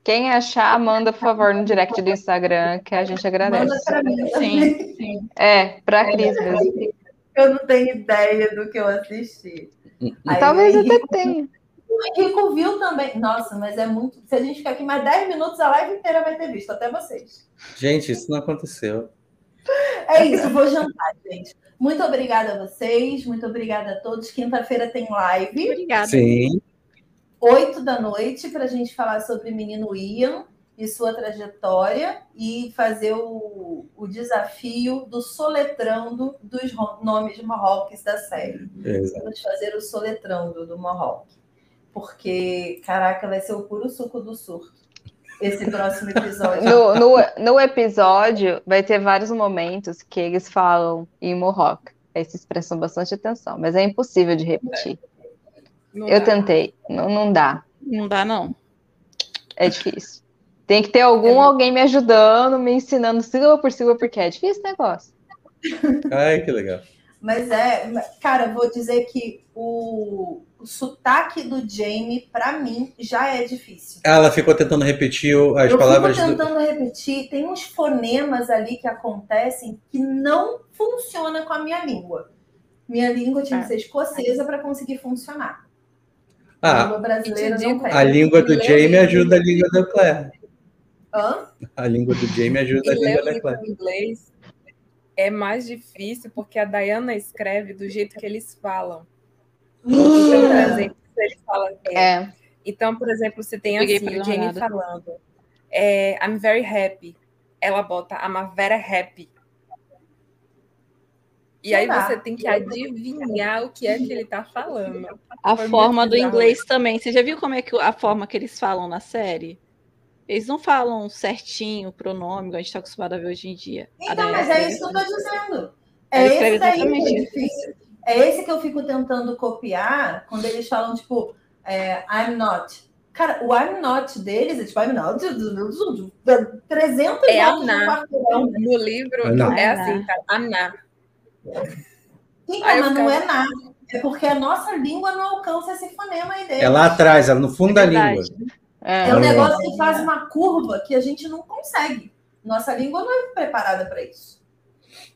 Quem achar, manda, por favor, no direct do Instagram, que a gente agradece. Manda pra mim. Sim, sim. É, pra Cris mesmo. Eu não tenho ideia do que eu assisti. Aí Talvez até tenha. O Henrico viu também. Nossa, mas é muito. Se a gente ficar aqui mais 10 minutos, a live inteira vai ter visto, até vocês. Gente, isso não aconteceu. É isso, vou jantar, gente. Muito obrigada a vocês, muito obrigada a todos. Quinta-feira tem live. Obrigada. Sim. 8 da noite para a gente falar sobre o menino Ian e sua trajetória e fazer o, o desafio do soletrando dos nomes de Mohawks da série. Exato. Vamos fazer o soletrando do Mohawk. Porque, caraca, vai ser o puro suco do surto. Esse próximo episódio. No, no, no episódio, vai ter vários momentos que eles falam em Mohawk. Aí vocês prestam bastante atenção, mas é impossível de repetir. Não Eu dá. tentei, não, não dá. Não dá, não. É difícil. Tem que ter algum alguém me ajudando, me ensinando sílaba por sílaba, porque é difícil esse negócio. Ai, que legal. Mas é, cara, vou dizer que o, o sotaque do Jamie, pra mim, já é difícil. Ela ficou tentando repetir as eu palavras fico do. tentando repetir, tem uns fonemas ali que acontecem que não funciona com a minha língua. Minha língua tinha que É. ser escocesa para conseguir funcionar. a Ah, língua brasileira digo- a língua do Lê Jamie ajuda a língua da Claire. Hã? A língua do Jamie ajuda a língua o da livro Claire. inglês é mais difícil porque a Diana escreve do jeito que eles falam. Então, por exemplo, se ele fala. é, É, Então, por exemplo, você tem Liguei assim, Jamie namorada. falando é, I'm very happy. Ela bota I'm a very happy. E aí você tem que adivinhar o que é que ele tá falando. A Foi forma do inglês também. Você já viu como é que a forma que eles falam na série? Eles não falam certinho o pronome, igual a gente está acostumado a ver hoje em dia. Então, mas é isso que eu tô dizendo. É esse daí que exatamente é isso. difícil. É esse que eu fico tentando copiar quando eles falam, tipo, é, I'm not. Cara, o I'm not deles é tipo, I'm not. 300 É no I'm not. quarteirão. No livro I'm not. é assim, tá? I'm not. Então, mas não é nada. É porque a nossa língua não alcança esse fonema aí deles. É lá atrás, ela no fundo da É língua. verdade. é. É um É. negócio que faz uma curva que a gente não consegue. Nossa língua não é preparada para isso.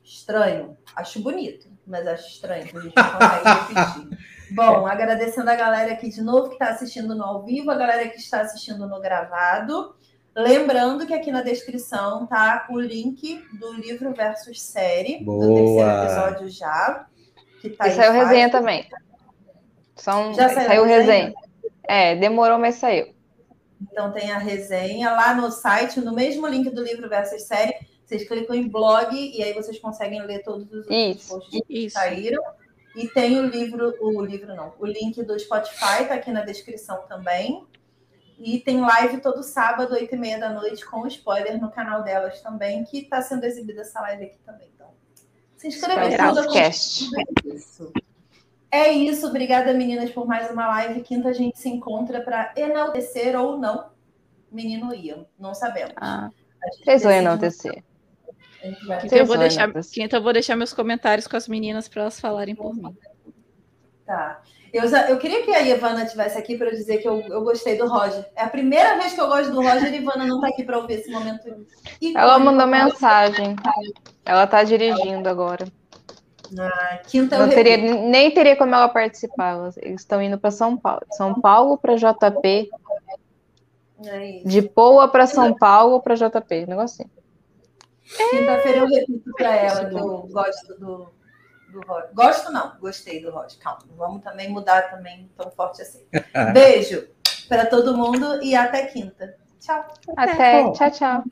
Estranho. Acho bonito, mas acho estranho que a gente não consegue repetir. Bom, agradecendo a galera aqui de novo que está assistindo no ao vivo, a galera que está assistindo no gravado. Lembrando que aqui na descrição tá o link do livro versus série, do Boa. terceiro episódio já. Que tá E saiu resenha também. São, Já saiu saiu, resenha? resenha. É, demorou, mas saiu. Então tem a resenha lá no site, no mesmo link do livro versus série. Vocês clicam em blog e aí vocês conseguem ler todos os Isso. posts que saíram. E tem o livro, o livro não, o link do Spotify tá aqui na descrição também. E tem live todo sábado, 8 e meia da noite, com spoiler no canal delas também, que está sendo exibida essa live aqui também. Então, se tudo, Cast. é isso. É isso. Obrigada, meninas, por mais uma live. Quinta a gente se encontra para enaltecer ou não menino Ian. Não sabemos. Ah, Vocês vão enaltecer. Então eu vou deixar, quinta eu vou deixar meus comentários com as meninas para elas falarem por mim. Tá. Eu, eu queria que a Ivana estivesse aqui para dizer que eu, eu gostei do Roger. É a primeira vez que eu gosto do Roger e a Ivana não está aqui para ouvir esse momento. icônico. Ela mandou mensagem. Ela tá dirigindo agora. Ah, quinta eu Não teria, nem teria como ela participar. Elas- Eles estão indo para São Paulo. São Paulo para JP. É. De Poa para São Paulo para JP. um Quinta-feira eu repito para ela que eu gosto do, do Roger. Gosto não, gostei do Roger. Calma, não vamos também mudar também tão forte assim. Beijo para todo mundo e até quinta. Tchau. Até. Bom. Tchau, tchau.